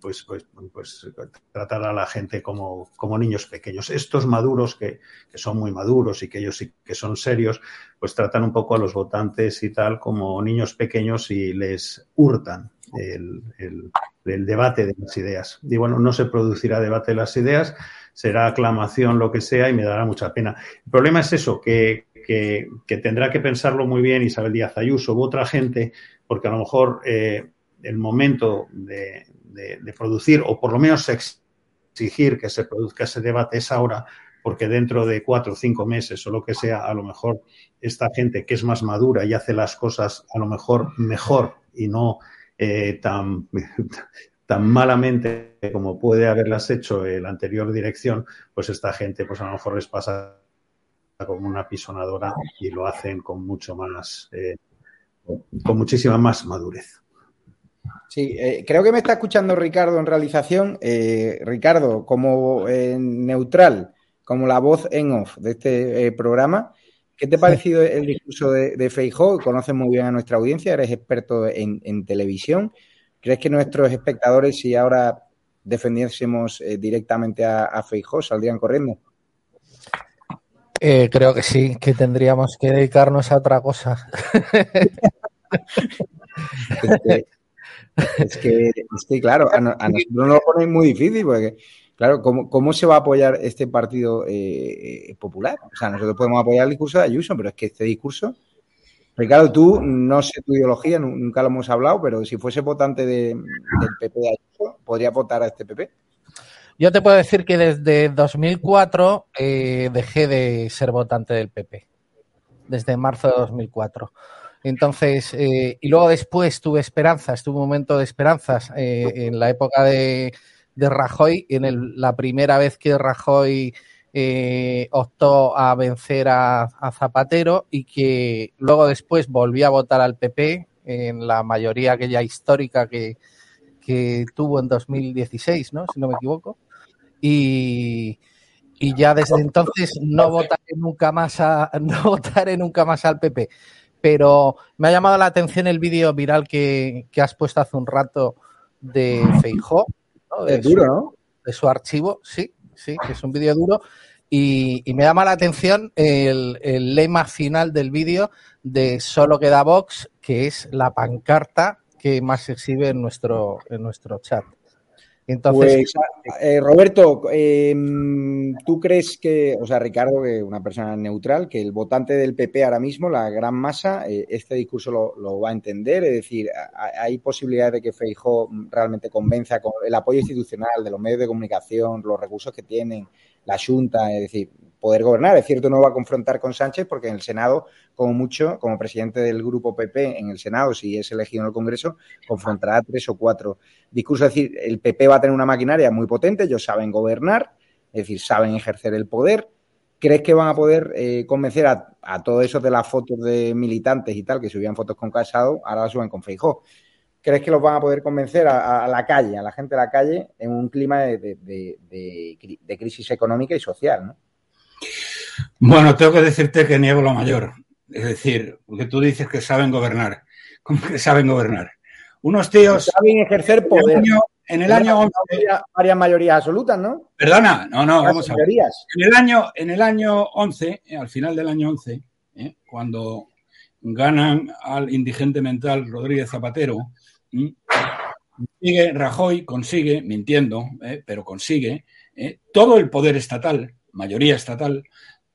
pues, pues, pues tratar a la gente como, como niños pequeños. Estos maduros que, que, son muy maduros y que ellos sí que son serios, pues tratan un poco a los votantes y tal como niños pequeños y les hurtan el, el, el debate de las ideas. Y bueno, no se producirá debate de las ideas, será aclamación, lo que sea, y me dará mucha pena. El problema es eso, que, que, tendrá que pensarlo muy bien Isabel Díaz Ayuso. U otra gente, porque a lo mejor eh, el momento de, producir, o por lo menos exigir que se produzca ese debate es ahora, porque dentro de cuatro o cinco meses o lo que sea, a lo mejor esta gente que es más madura y hace las cosas a lo mejor mejor y no eh, tan, tan malamente como puede haberlas hecho la anterior dirección, pues esta gente pues a lo mejor les pasa como una pisonadora y lo hacen con mucho más, eh, con muchísima más madurez. Sí, eh, creo que me está escuchando Ricardo en realización. Eh, Ricardo, como neutral, como la voz en off de este programa, ¿qué te ha parecido el discurso de, de Feijó? Conoces muy bien a nuestra audiencia, eres experto en, televisión. ¿Crees que nuestros espectadores, si ahora defendiésemos directamente a, a Feijó, saldrían corriendo? Eh, creo que sí, que tendríamos que dedicarnos a otra cosa. es, que, es, claro, a, nosotros nos lo ponen muy difícil porque, claro, ¿cómo, se va a apoyar este partido eh, popular? O sea, nosotros podemos apoyar el discurso de Ayuso, pero es que este discurso, Ricardo, tú, no sé tu ideología, nunca lo hemos hablado, pero si fuese votante del PP de Ayuso, ¿podría votar a este PP? Yo te puedo decir que desde 2004 eh, dejé de ser votante del PP, desde marzo de 2004. Entonces, eh, y luego después tuve esperanzas, tuve un momento de esperanzas eh, en la época de, Rajoy, en la primera vez que Rajoy optó a vencer a, Zapatero y que luego después volví a votar al PP en la mayoría aquella histórica que, que tuvo en 2016, ¿no? Si no me equivoco. Y, ya desde entonces no votaré nunca más a, no votaré nunca más al PP. Pero me ha llamado la atención el vídeo viral que, has puesto hace un rato de Feijó, De, duro, ¿no? De su archivo, sí, sí, que es un vídeo duro. Y, me llama la atención el, el lema final del vídeo de Solo queda Vox, que es la pancarta que más se exhibe en nuestro, en nuestro chat. Entonces, pues, eh, Roberto, eh, ¿tú crees que, o sea, Ricardo, que una persona neutral, que el votante del PP ahora mismo, la gran masa, eh, este discurso lo, lo, va a entender? Es decir, ¿hay posibilidad de que Feijó realmente convenza con el apoyo institucional de los medios de comunicación, los recursos que tienen, la Junta, es decir, poder gobernar. Es cierto, no va a confrontar con Sánchez porque en el Senado, como mucho, como presidente del grupo PP en el Senado, si es elegido en el Congreso, confrontará tres o cuatro discursos. Es decir, el PP va a tener una maquinaria muy potente, ellos saben gobernar, es decir, saben ejercer el poder. ¿Crees que van a poder eh, convencer a, a todo eso de las fotos de militantes y tal, que subían fotos con Casado, ahora las suben con Feijó? ¿Crees que los van a poder convencer a, la calle, a la gente de la calle, en un clima de, de crisis económica y social? ¿no? Bueno, tengo que decirte que niego lo mayor. Es decir, porque tú dices que saben gobernar. ¿Cómo que saben gobernar? Unos tíos. Saben ejercer poder. En el año, en el año 11. Varias mayorías absolutas, ¿no? Perdona, no, no, vamos a ver. En el año, en el año 11, eh, al final del año 11, eh, cuando ganan al indigente mental Rodríguez Zapatero, ¿eh? consigue, Rajoy consigue, mintiendo, eh, pero consigue, todo el poder estatal mayoría estatal,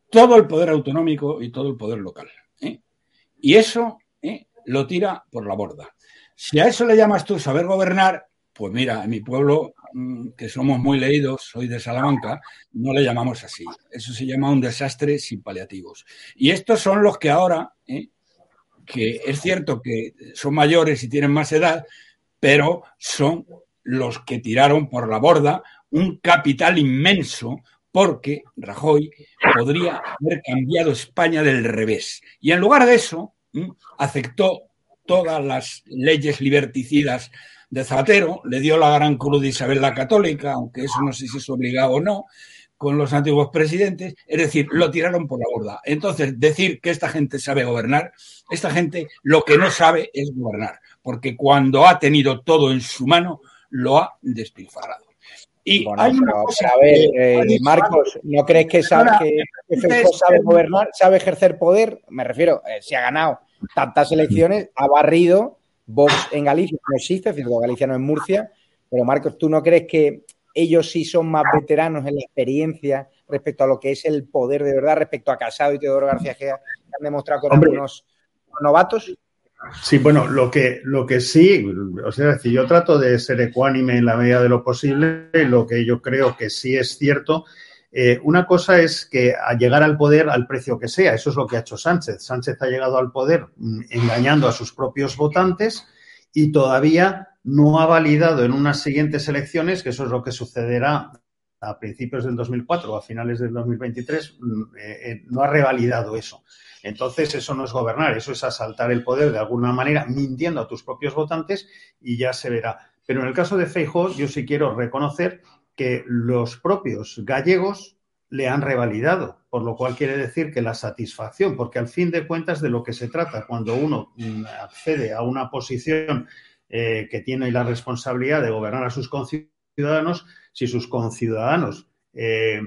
todo el poder autonómico y todo el poder local. ¿eh? Y eso ¿eh? lo tira por la borda. Si a eso le llamas tú saber gobernar, pues mira, en mi pueblo, mm, que somos muy leídos, soy de Salamanca, no le llamamos así. Eso se llama un desastre sin paliativos. Y estos son los que ahora, ¿eh? que es cierto que son mayores y tienen más edad, pero son los que tiraron por la borda un capital inmenso, porque Rajoy podría haber cambiado España del revés. Y en lugar de eso, aceptó todas las leyes liberticidas de Zapatero, le dio la gran cruz de Isabel la Católica, aunque eso no sé si es obligado o no, con los antiguos presidentes, es decir, lo tiraron por la borda. Entonces, decir que esta gente sabe gobernar, esta gente lo que no sabe es gobernar, porque cuando ha tenido todo en su mano, lo ha despilfarrado. Y bueno, hay pero, cosa a ver, eh, Marcos, ¿no crees que sabe, que, sabe gobernar, sabe ejercer poder? Me refiero, eh, si ha ganado tantas elecciones, ha barrido Vox en Galicia, no existe, es decir, Galicia no es Murcia, pero Marcos, ¿tú no crees que ellos sí son más veteranos en la experiencia respecto a lo que es el poder de verdad, respecto a Casado y Teodoro García Gea, que han demostrado que eran unos novatos? Sí, bueno, lo que, lo que sí, o sea, decir, yo trato de ser ecuánime en la medida de lo posible, lo que yo creo que sí es cierto. Eh, una cosa es que a llegar al poder al precio que sea, eso es lo que ha hecho Sánchez. Sánchez ha llegado al poder mm, engañando a sus propios votantes y todavía no ha validado en unas siguientes elecciones, que eso es lo que sucederá a principios del 2004 o a finales del 2023, mm, eh, eh, no ha revalidado eso. Entonces, eso no es gobernar, eso es asaltar el poder de alguna manera, mintiendo a tus propios votantes y ya se verá. Pero en el caso de Feijóo, yo sí quiero reconocer que los propios gallegos le han revalidado, por lo cual quiere decir que la satisfacción, porque al fin de cuentas de lo que se trata cuando uno mm, accede a una posición eh, que tiene la responsabilidad de gobernar a sus conciudadanos, si sus conciudadanos eh,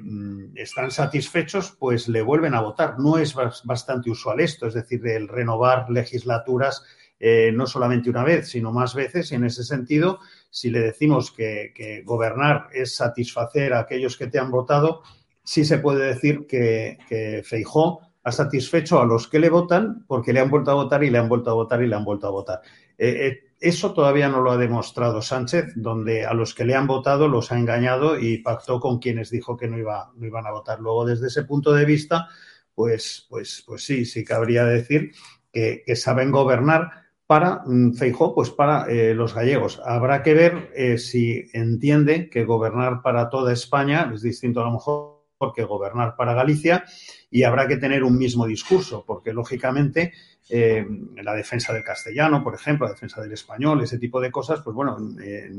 están satisfechos, pues le vuelven a votar. No es bastante usual esto, es decir, el renovar legislaturas eh, no solamente una vez, sino más veces. Y en ese sentido, si le decimos que, que, gobernar es satisfacer a aquellos que te han votado, sí se puede decir que, que Feijó ha satisfecho a los que le votan porque le han vuelto a votar y le han vuelto a votar y le han vuelto a votar. Eh, eh, eso todavía no lo ha demostrado Sánchez, donde a los que le han votado los ha engañado y pactó con quienes dijo que no, iba, no iban a votar. Luego, desde ese punto de vista, pues, pues, pues sí, sí cabría decir que, saben gobernar para mm, Feijó, pues para eh, los gallegos. Habrá que ver si entiende que gobernar para toda España es distinto a lo mejor que gobernar para Galicia y habrá que tener un mismo discurso, porque lógicamente eh, la defensa del castellano, por ejemplo, la defensa del español, ese tipo de cosas, pues bueno, eh,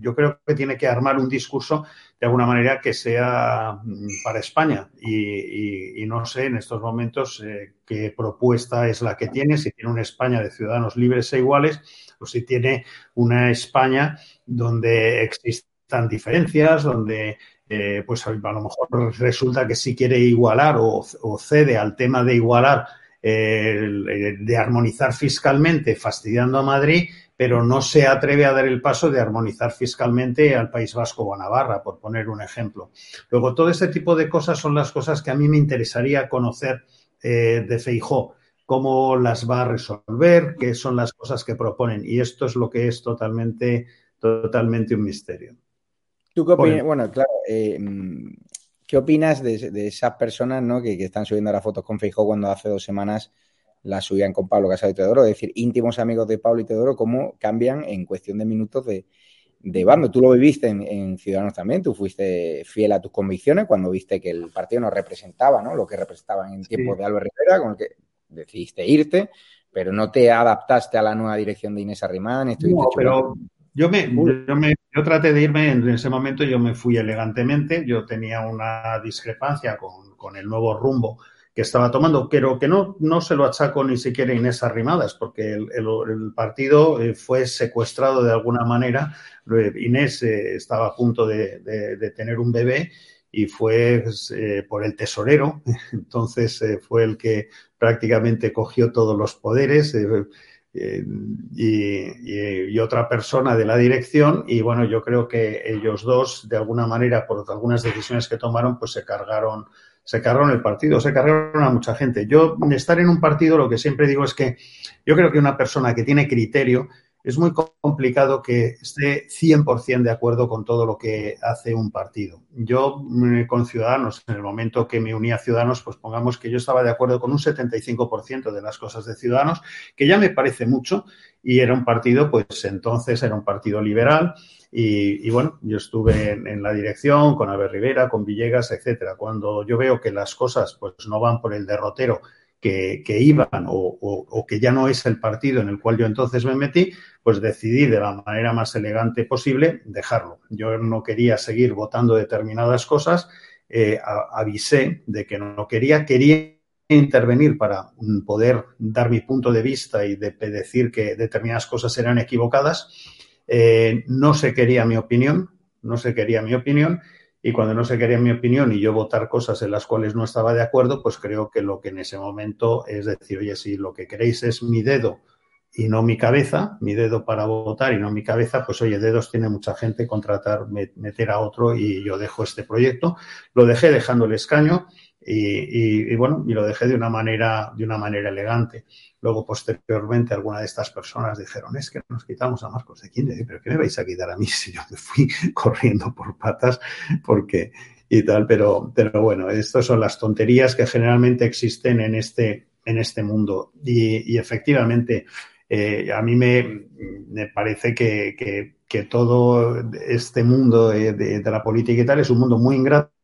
yo creo que tiene que armar un discurso de alguna manera que sea mm, para España. Y, no sé en estos momentos eh, qué propuesta es la que tiene, si tiene una España de ciudadanos libres e iguales o si tiene una España donde existan diferencias, donde eh, pues a lo mejor resulta que sí quiere igualar o, cede al tema de igualar, eh, de armonizar fiscalmente, fastidiando a Madrid, pero no se atreve a dar el paso de armonizar fiscalmente al País Vasco o a Navarra, por poner un ejemplo. Luego, todo este tipo de cosas son las cosas que a mí me interesaría conocer eh, de Feijó cómo las va a resolver, qué son las cosas que proponen. Y esto es lo que es totalmente, totalmente un misterio. ¿Tú qué opinas? Bueno, claro, eh, ¿qué opinas de, esas personas ¿no? que, están subiendo las fotos con Feijó cuando hace dos semanas las subían con Pablo Casado y Teodoro? Es decir, íntimos amigos de Pablo y Teodoro, cómo cambian en cuestión de minutos de, bando. Tú lo viviste en, Ciudadanos también, tú fuiste fiel a tus convicciones cuando viste que el partido no representaba ¿no? lo que representaban en tiempos de Álvaro Rivera, con el que decidiste irte, pero no te adaptaste a la nueva dirección de Inés Arrimán. No, pero yo me, yo me, yo traté de irme en ese momento, yo me fui elegantemente, yo tenía una discrepancia con, con el nuevo rumbo que estaba tomando, pero que no, no se lo achaco ni siquiera Inés Arrimadas, porque el, el, partido eh, fue secuestrado de alguna manera. Inés eh, estaba a punto de, de, de tener un bebé y fue eh, por el tesorero, entonces eh, fue el que prácticamente cogió todos los poderes eh, y, y, otra persona de la dirección y bueno, yo creo que ellos dos de alguna manera por algunas decisiones que tomaron pues se cargaron se cargaron el partido, se cargaron a mucha gente. Yo, estar en un partido, lo que siempre digo es que yo creo que una persona que tiene criterio es muy complicado que esté 100% de acuerdo con todo lo que hace un partido. Yo mm, con Ciudadanos, en el momento que me uní a Ciudadanos, pues pongamos que yo estaba de acuerdo con un 75% de las cosas de Ciudadanos, que ya me parece mucho, y era un partido, pues entonces era un partido liberal, y, bueno, yo estuve en, la dirección con Abel Rivera, con Villegas, etcétera. Cuando yo veo que las cosas pues no van por el derrotero que, iban o, que ya no es el partido en el cual yo entonces me metí, pues decidí de la manera más elegante posible dejarlo. Yo no quería seguir votando determinadas cosas, eh, avisé de que no quería, quería intervenir para poder dar mi punto de vista y de, decir que determinadas cosas eran equivocadas. Eh, no se quería mi opinión, no se quería mi opinión y cuando no se quería mi opinión y yo votar cosas en las cuales no estaba de acuerdo, pues creo que lo que en ese momento es decir, oye, si lo que queréis es mi dedo y no mi cabeza, mi dedo para votar y no mi cabeza, pues oye, dedos tiene mucha gente, contratar, meter a otro y yo dejo este proyecto. Lo dejé dejando el escaño y, y, bueno, y lo dejé de una manera, de una manera elegante. Luego, posteriormente, alguna de estas personas dijeron, es que nos quitamos a Marcos de quién, pero ¿qué me vais a quitar a mí si yo me fui corriendo por patas? Porque y tal, pero, pero bueno, estas son las tonterías que generalmente existen en este, en este mundo. Y, y efectivamente, eh, a mí me, me parece que, que, que, todo este mundo de, de, de, la política y tal es un mundo muy ingrato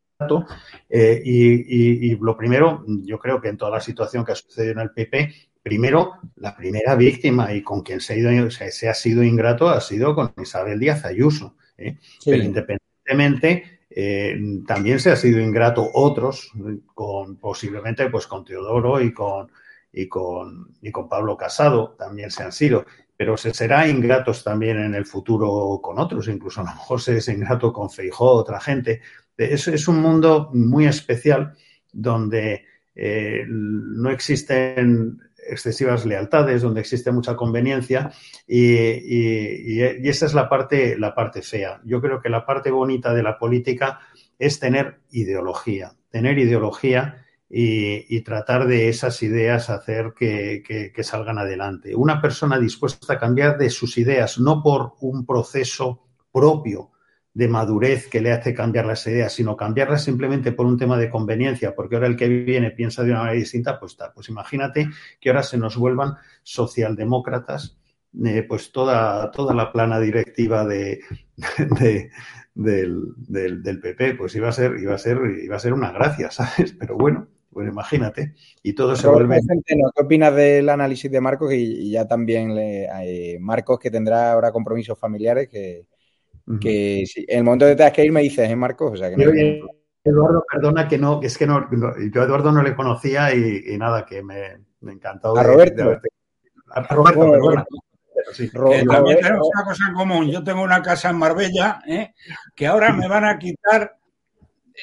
eh, y, y, lo primero, yo creo que en toda la situación que ha sucedido en el PP, primero, la primera víctima y con quien se ha, ido, se, se ha sido ingrato ha sido con Isabel Díaz Ayuso. ¿eh? Sí. Pero independientemente, eh, también se ha sido ingrato otros, con posiblemente pues con Teodoro y con, y con, y con Pablo Casado, también se han sido pero se será ingratos también en el futuro con otros, incluso a lo mejor se es ingrato con Feijó, otra gente. Es, un mundo muy especial donde eh, no existen excesivas lealtades, donde existe mucha conveniencia y, esa es la parte, la parte fea. Yo creo que la parte bonita de la política es tener ideología, tener ideología y, tratar de esas ideas hacer que, salgan adelante. Una persona dispuesta a cambiar de sus ideas, no por un proceso propio de madurez que le hace cambiar las ideas, sino cambiarlas simplemente por un tema de conveniencia, porque ahora el que viene piensa de una manera distinta, pues está. Pues imagínate que ahora se nos vuelvan socialdemócratas, eh, pues toda, toda la plana directiva de, de del, del, del, PP, pues iba a ser, iba a ser, iba a ser una gracia, ¿sabes? Pero bueno, bueno, imagínate. Y todo se vuelve. ¿Qué opinas del análisis de Marcos? Y, ya también le, Marcos, que tendrá ahora compromisos familiares, que, que si, en el momento de que tengas que ir me dices, ¿eh, Marcos? O sea, que no hay... Eduardo, perdona que no, es que no, no, yo a Eduardo no le conocía y, y nada, que me, me encantó. A Roberto. De, de a, a Roberto, bueno, perdona. Sí. Que también tenemos una cosa en común. Yo tengo una casa en Marbella, ¿eh? que ahora me van a quitar,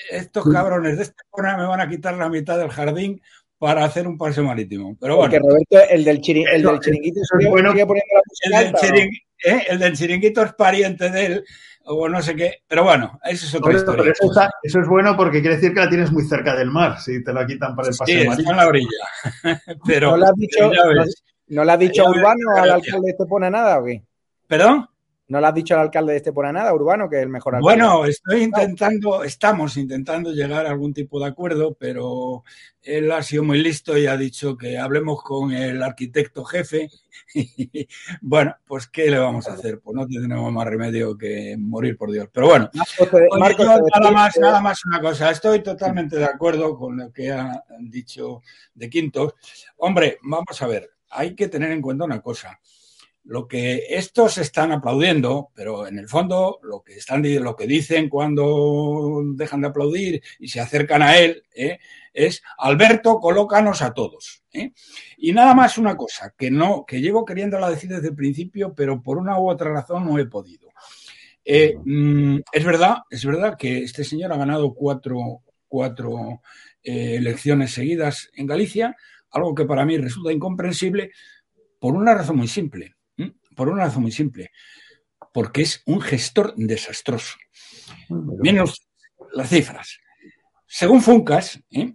estos cabrones de esta zona me van a quitar la mitad del jardín para hacer un paseo marítimo. Pero bueno. Porque Roberto, el del, chiri- el del chiringuito eso es bueno. sigue poniendo la música el, del alta, ¿o no? chiring- ¿eh? el del chiringuito es pariente de él, o no sé qué. Pero bueno, esa es otra historia. pero eso, está- eso es bueno porque quiere decir que la tienes muy cerca del mar, si te la quitan para el Sí, paseo está marítimo. en la orilla. Pero, ¿No le has dicho, no, ves. no le has dicho Ya a ves, Urbano al alcalde de Estepona nada o qué? ¿Perdón? ¿No le has dicho al alcalde de Estepona nada, Urbano, que es el mejor alcalde? Bueno, estoy intentando, estamos intentando llegar a algún tipo de acuerdo, pero él ha sido muy listo y ha dicho que hablemos con el arquitecto jefe. bueno, pues ¿qué le vamos a hacer? Pues no tenemos más remedio que morir por Dios. Pero bueno, Oye, Marcos, yo nada más, nada más una cosa. Estoy totalmente de acuerdo con lo que han dicho de Quintos. Hombre, vamos a ver, hay que tener en cuenta una cosa. Lo que estos están aplaudiendo, pero en el fondo lo que están lo que dicen cuando dejan de aplaudir y se acercan a él ¿eh? es Alberto, colócanos a todos. ¿eh? Y nada más una cosa que no, que llevo queriéndola decir desde el principio, pero por una u otra razón no he podido. Eh, mm, es verdad, es verdad que este señor ha ganado cuatro, cuatro elecciones seguidas en Galicia, algo que para mí resulta incomprensible por una razón muy simple. Por una razón muy simple. Porque es un gestor desastroso. Miren las cifras. Según Funcas, ¿eh?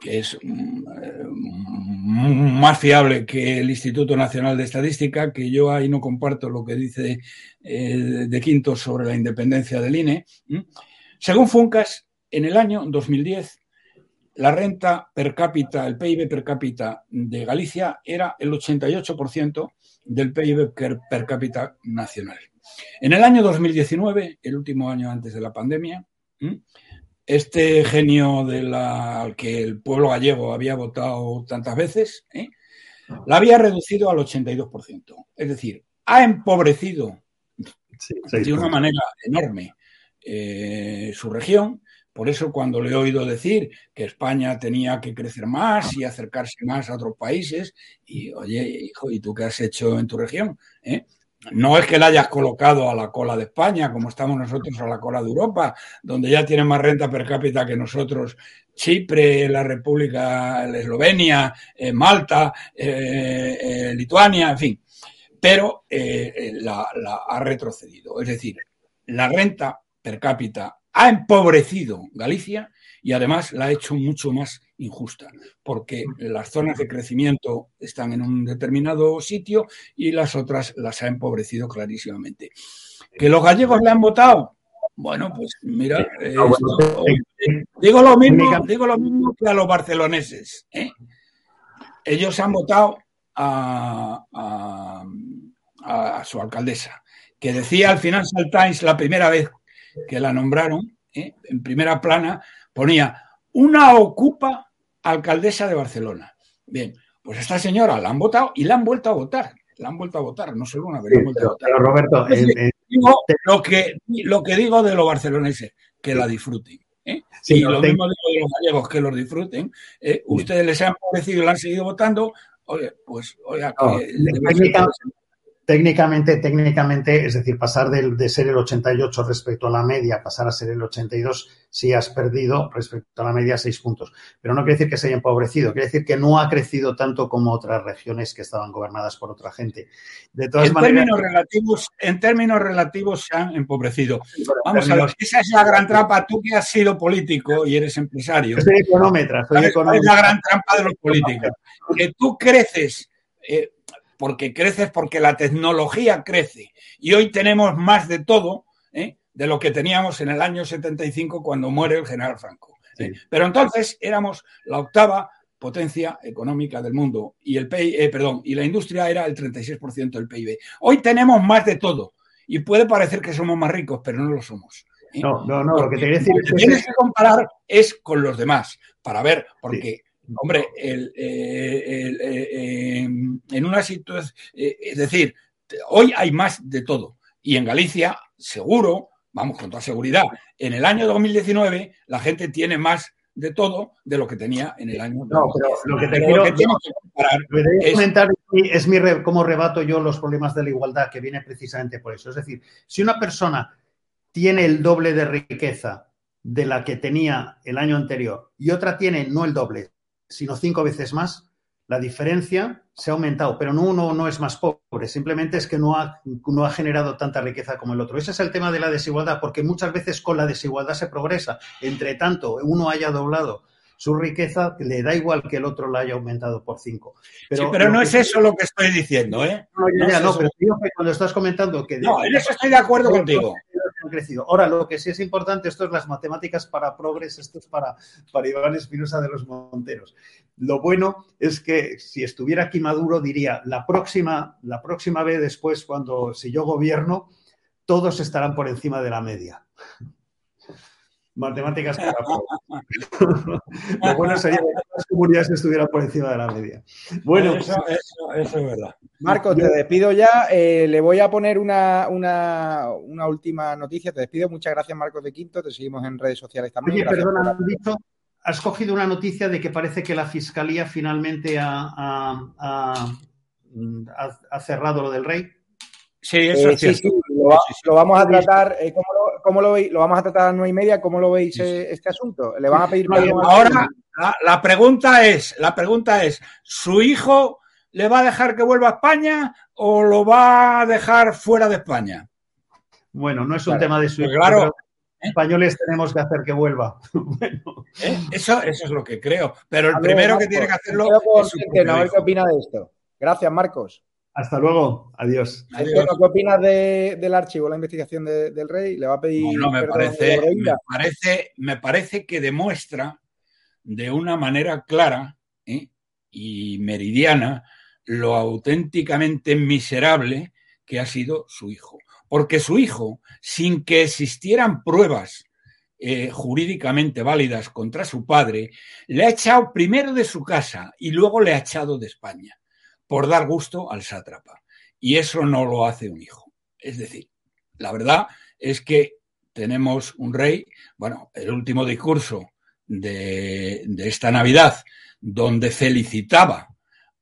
que es mm, mm, más fiable que el Instituto Nacional de Estadística, que yo ahí no comparto lo que dice eh, de Quinto sobre la independencia del INE. Según Funcas, en el año 2010, la renta per cápita, el PIB per cápita de Galicia era el 88% del PIB per, cápita nacional. En el año 2019, el último año antes de la pandemia, este genio de la, al que el pueblo gallego había votado tantas veces, ¿eh? la había reducido al 82%. Es decir, ha empobrecido Sí, de una manera enorme eh, su región. Por eso cuando le he oído decir que España tenía que crecer más y acercarse más a otros países, y oye, hijo, ¿y tú qué has hecho en tu región? ¿Eh? No es que la hayas colocado a la cola de España, como estamos nosotros a la cola de Europa, donde ya tienen más renta per cápita que nosotros, Chipre, la República, la Eslovenia, eh, Malta, eh, Lituania, en fin. Pero la ha retrocedido. Es decir, la renta per cápita ha empobrecido Galicia y además la ha hecho mucho más injusta, porque las zonas de crecimiento están en un determinado sitio y las otras las ha empobrecido clarísimamente. ¿Que los gallegos le han votado? Bueno, pues mira, eh, Ah, digo, lo mismo, digo lo mismo que a los barceloneses. ¿eh? Ellos han votado a, a- a su alcaldesa, que decía al Financial Times la primera vez que la nombraron, ¿eh? en primera plana, ponía una ocupa alcaldesa de Barcelona. Bien, pues esta señora la han votado y la han vuelto a votar. La han vuelto a votar, no solo una vez, la han vuelto a Pero, votar. pero, Roberto, digo lo que, lo que digo de los barceloneses, que la disfruten. ¿eh? Sí, y lo mismo digo de los gallegos, que los disfruten. ¿eh? Ustedes les han empobrecido y la han seguido votando. Oye, pues, oiga, No, que técnicamente, técnicamente, es decir, pasar de, ser el 88 respecto a la media, pasar a ser el 82, sí has perdido respecto a la media seis puntos. Pero no quiere decir que se haya empobrecido, quiere decir que no ha crecido tanto como otras regiones que estaban gobernadas por otra gente. De todas en maneras, términos relativos, en términos relativos se han empobrecido. Vamos a ver, esa es la gran trampa. Tú que has sido político y eres empresario. soy económetra, soy ¿Sabes cuál es la gran trampa de los políticos? Que tú creces, eh, porque creces porque la tecnología crece. Y hoy tenemos más de todo ¿eh? de lo que teníamos en el año 75 cuando muere el general Franco. ¿eh? Pero entonces éramos la octava potencia económica del mundo y el PIB, eh, perdón, y la industria era el 36% del PIB. Hoy tenemos más de todo y puede parecer que somos más ricos, pero no lo somos. No, no, no, lo que te quería decir Lo es que tienes que comparar es con los demás para ver, porque, hombre, el, eh, el, eh, eh, en una situación, es decir, hoy hay más de todo. Y en Galicia, seguro, vamos con toda seguridad, en el año 2019 la gente tiene más de todo de lo que tenía en el año No, pero 2010. lo que te Pero quiero- lo que comparar es comentar es mi re- cómo rebato yo los problemas de la igualdad, que viene precisamente por eso. Es decir, si una persona tiene el doble de riqueza de la que tenía el año anterior y otra tiene no el doble, sino cinco veces más, la diferencia se ha aumentado, pero no uno no es más pobre, simplemente es que no ha, no ha generado tanta riqueza como el otro. Ese es el tema de la desigualdad, porque muchas veces con la desigualdad se progresa. Entre tanto, uno haya doblado su riqueza, le da igual que el otro la haya aumentado por cinco. Pero, sí, pero no es eso lo que estoy diciendo, ¿eh? No, ya, ya, no, no pero digo que cuando estás comentando que... No, en eso estoy de acuerdo contigo. Han crecido. Ahora, lo que sí es importante, esto es las matemáticas para progres, esto es para, para Iván Espinosa de los Monteros. Lo bueno es que si estuviera aquí Maduro, diría, la próxima, la próxima vez después, cuando si yo gobierno, todos estarán por encima de la media. Matemáticas para Lo bueno sería que las comunidades estuvieran por encima de la media. Bueno, eso, eso, eso es verdad. Marco, te despido ya. Eh, le voy a poner una, una, una, última noticia. Te despido. Muchas gracias, Marcos de Quinto. Te seguimos en redes sociales también. Oye, gracias perdona, por... dicho, has cogido una noticia de que parece que la Fiscalía finalmente ha, ha, ha, ha cerrado lo del rey. Sí, eso eh, sí, sí, lo, va, lo, vamos a tratar. Eh, ¿cómo, lo, ¿cómo, lo, veis? Lo vamos a tratar a las nueve y media. ¿Cómo lo veis eh, este asunto? ¿Le van a pedir? Ahora, la, la, pregunta es, la pregunta es, ¿su hijo le va a dejar que vuelva a España o lo va a dejar fuera de España? Bueno, no es un claro, tema de su hijo. Pues claro. Españoles tenemos que hacer que vuelva. bueno. ¿Eh? eso, eso es lo que creo. Pero el primero que tiene que hacerlo es su que no, ¿Qué opina de esto? Gracias, Marcos. Hasta luego. Adiós. Adiós. ¿Qué opinas de, del archivo, la investigación de, del rey? ¿Le va a pedir no, no me, parece, me, parece, me parece que demuestra de una manera clara ¿eh? y meridiana lo auténticamente miserable que ha sido su hijo. Porque su hijo, sin que existieran pruebas eh, jurídicamente válidas contra su padre, le ha echado primero de su casa y luego le ha echado de España por dar gusto al sátrapa. Y eso no lo hace un hijo. Es decir, la verdad es que tenemos un rey, bueno, el último discurso de, de esta Navidad, donde felicitaba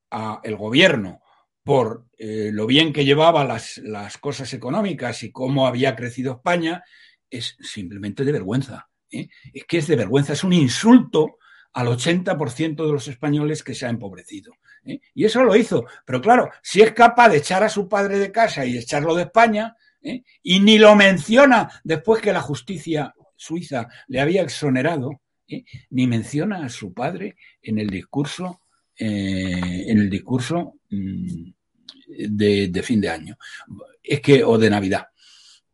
al gobierno por eh, lo bien que llevaba las, las, cosas económicas y cómo había crecido España, es simplemente de vergüenza. ¿eh? Es que es de vergüenza, es un insulto al 80% de los españoles que se ha empobrecido. ¿eh? Y eso lo hizo. Pero claro, si es capaz de echar a su padre de casa y echarlo de España, ¿eh? y ni lo menciona después que la justicia suiza le había exonerado, ¿eh? ni menciona a su padre en el discurso, en el discurso mmm, de, de, fin de año. Es que, o de Navidad.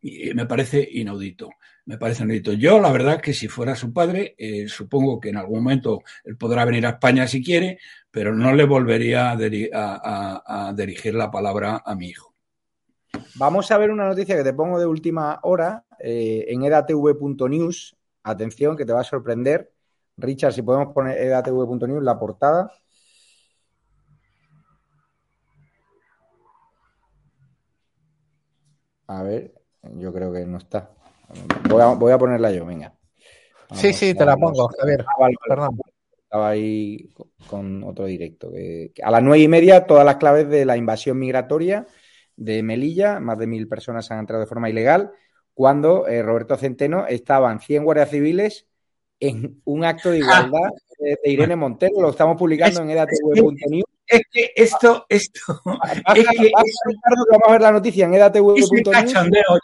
Me parece inaudito me parece bonito. Yo, la verdad, que si fuera su padre, eh, supongo que en algún momento él podrá venir a España si quiere, pero no le volvería a, dirigir la palabra a mi hijo. Vamos a ver una noticia que te pongo de última hora eh, en edatv.news. Atención, que te va a sorprender. Richard, si podemos poner edatv.news la portada. A ver, yo creo que no está. Voy a, voy a ponerla yo, venga. Vamos, sí, sí, te la pongo, Javier. Ah, vale, Perdón. Estaba ahí con otro directo. Que, que a las nueve y media, todas las claves de la invasión migratoria de Melilla, más de mil personas han entrado de forma ilegal, cuando eh, Roberto Centeno estaban 100 guardias civiles en un acto de igualdad de, de Irene Montero. Lo estamos publicando en edatv.news. Es que esto, esto, es que vamos a ver la noticia en edatv.news.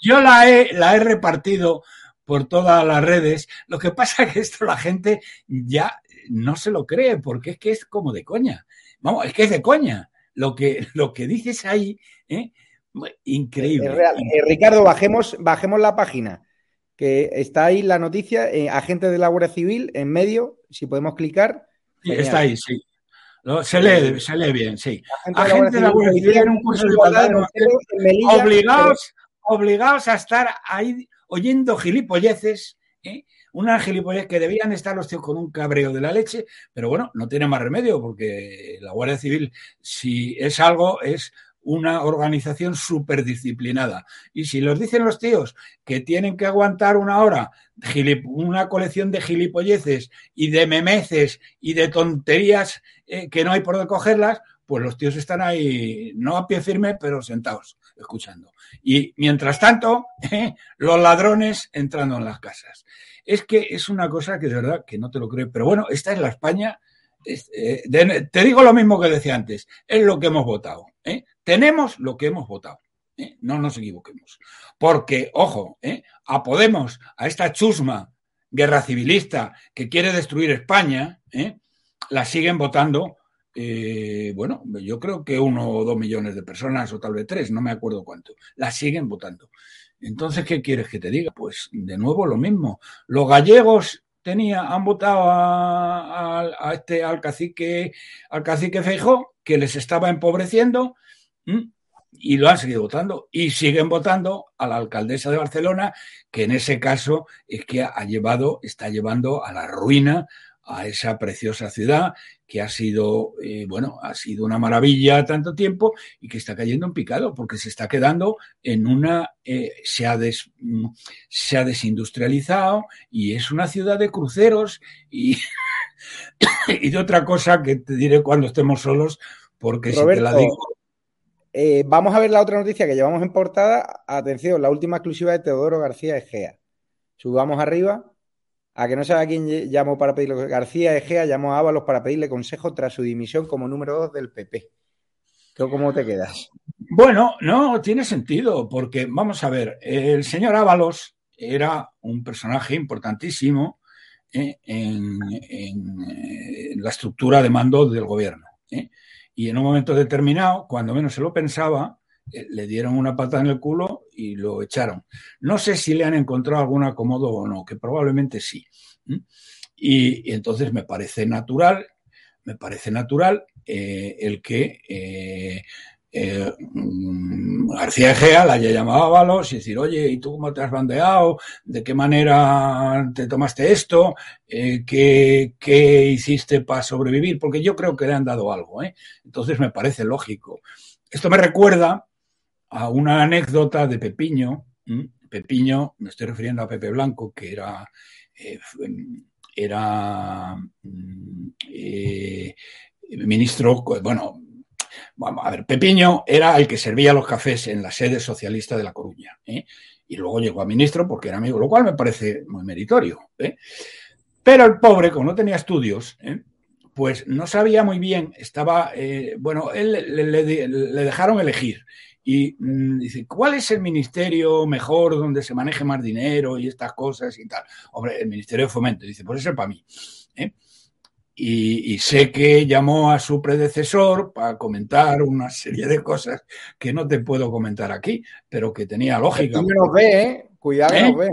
Yo la he, la he repartido por todas las redes. Lo que pasa es que esto la gente ya no se lo cree, porque es que es como de coña. Vamos, es que es de coña. Lo que, lo que dices ahí, ¿eh? increíble. Es real. Eh, Ricardo, bajemos, bajemos la página, que está ahí la noticia, eh, agente de la Guardia Civil, en medio, si podemos clicar. Sí, está ahí, sí. Se, lee, se lee bien, sí. Agente de la Guardia Civil en un curso de igualdad obligados, obligados a estar ahí oyendo gilipolleces, ¿eh? una gilipollez que debían estar los tíos con un cabreo de la leche, pero bueno, no tiene más remedio porque la Guardia Civil, si es algo, es una organización superdisciplinada. Y si los dicen los tíos que tienen que aguantar una hora una colección de gilipolleces y de memeces y de tonterías eh, que no hay por dónde cogerlas, pues los tíos están ahí, no a pie firme, pero sentados, escuchando. Y mientras tanto, eh, los ladrones entrando en las casas. Es que es una cosa que de verdad que no te lo creo. Pero bueno, esta es la España eh, te digo lo mismo que decía antes, es lo que hemos votado. ¿eh? Tenemos lo que hemos votado. ¿eh? No nos equivoquemos. Porque, ojo, a Podemos, a esta chusma guerra civilista que quiere destruir España, la siguen votando, bueno, yo creo que uno o dos millones de personas, o tal vez tres, no me acuerdo cuánto, la siguen votando. Entonces, ¿qué quieres que te diga? Pues de nuevo lo mismo. Los gallegos tenía, han votado a, este, al cacique, al cacique Feijó, que les estaba empobreciendo, y lo han seguido votando. Y siguen votando a la alcaldesa de Barcelona, que en ese caso es que ha llevado, está llevando a la ruina a esa preciosa ciudad que ha sido, eh, bueno, ha sido una maravilla tanto tiempo y que está cayendo en picado porque se está quedando en una, eh, se, ha mm, se ha desindustrializado y es una ciudad de cruceros y, y de otra cosa que te diré cuando estemos solos porque si te la digo... Eh, vamos a ver la otra noticia que llevamos en portada. Atención, la última exclusiva de Teodoro García Egea. Subamos arriba. A que no sabe quién llamó para pedirle. García Egea llamó a Ábalos para pedirle consejo tras su dimisión como número dos del PP. ¿Cómo te quedas? Bueno, no, tiene sentido, porque vamos a ver, el señor Ábalos era un personaje importantísimo eh, en, la estructura de mando del gobierno. Eh, y en un momento determinado, cuando menos se lo pensaba, eh, le dieron una pata en el culo y lo echaron. No sé si le han encontrado algún acomodo o no, que probablemente sí. Y, entonces me parece natural, me parece natural eh, el que eh, mm, García Egea la haya llamado a Valos y decir, oye, ¿y tú cómo te has bandeado? ¿De qué manera te tomaste esto? ¿qué, ¿qué, hiciste para sobrevivir? Porque yo creo que le han dado algo. Entonces me parece lógico. Esto me recuerda a una anécdota de Pepiño. Pepiño, me estoy refiriendo a Pepe Blanco, que era, eh, era mm, eh, ministro, bueno, a ver, Pepiño era el que servía los cafés en la sede socialista de La Coruña. ¿eh? Y luego llegó a ministro porque era amigo, lo cual me parece muy meritorio. Pero el pobre, como no tenía estudios, pues no sabía muy bien, estaba, bueno, él le dejaron elegir y mm, dice, ¿cuál es el ministerio mejor donde se maneje más dinero y estas cosas y tal? Hombre, el Ministerio de Fomento. Dice, pues es para mí. ¿eh? Y, sé que llamó a su predecesor para comentar una serie de cosas que no te puedo comentar aquí, pero que tenía lógica. Pepiño nos ve, ¿eh? Cuidado, ¿Eh? nos ve.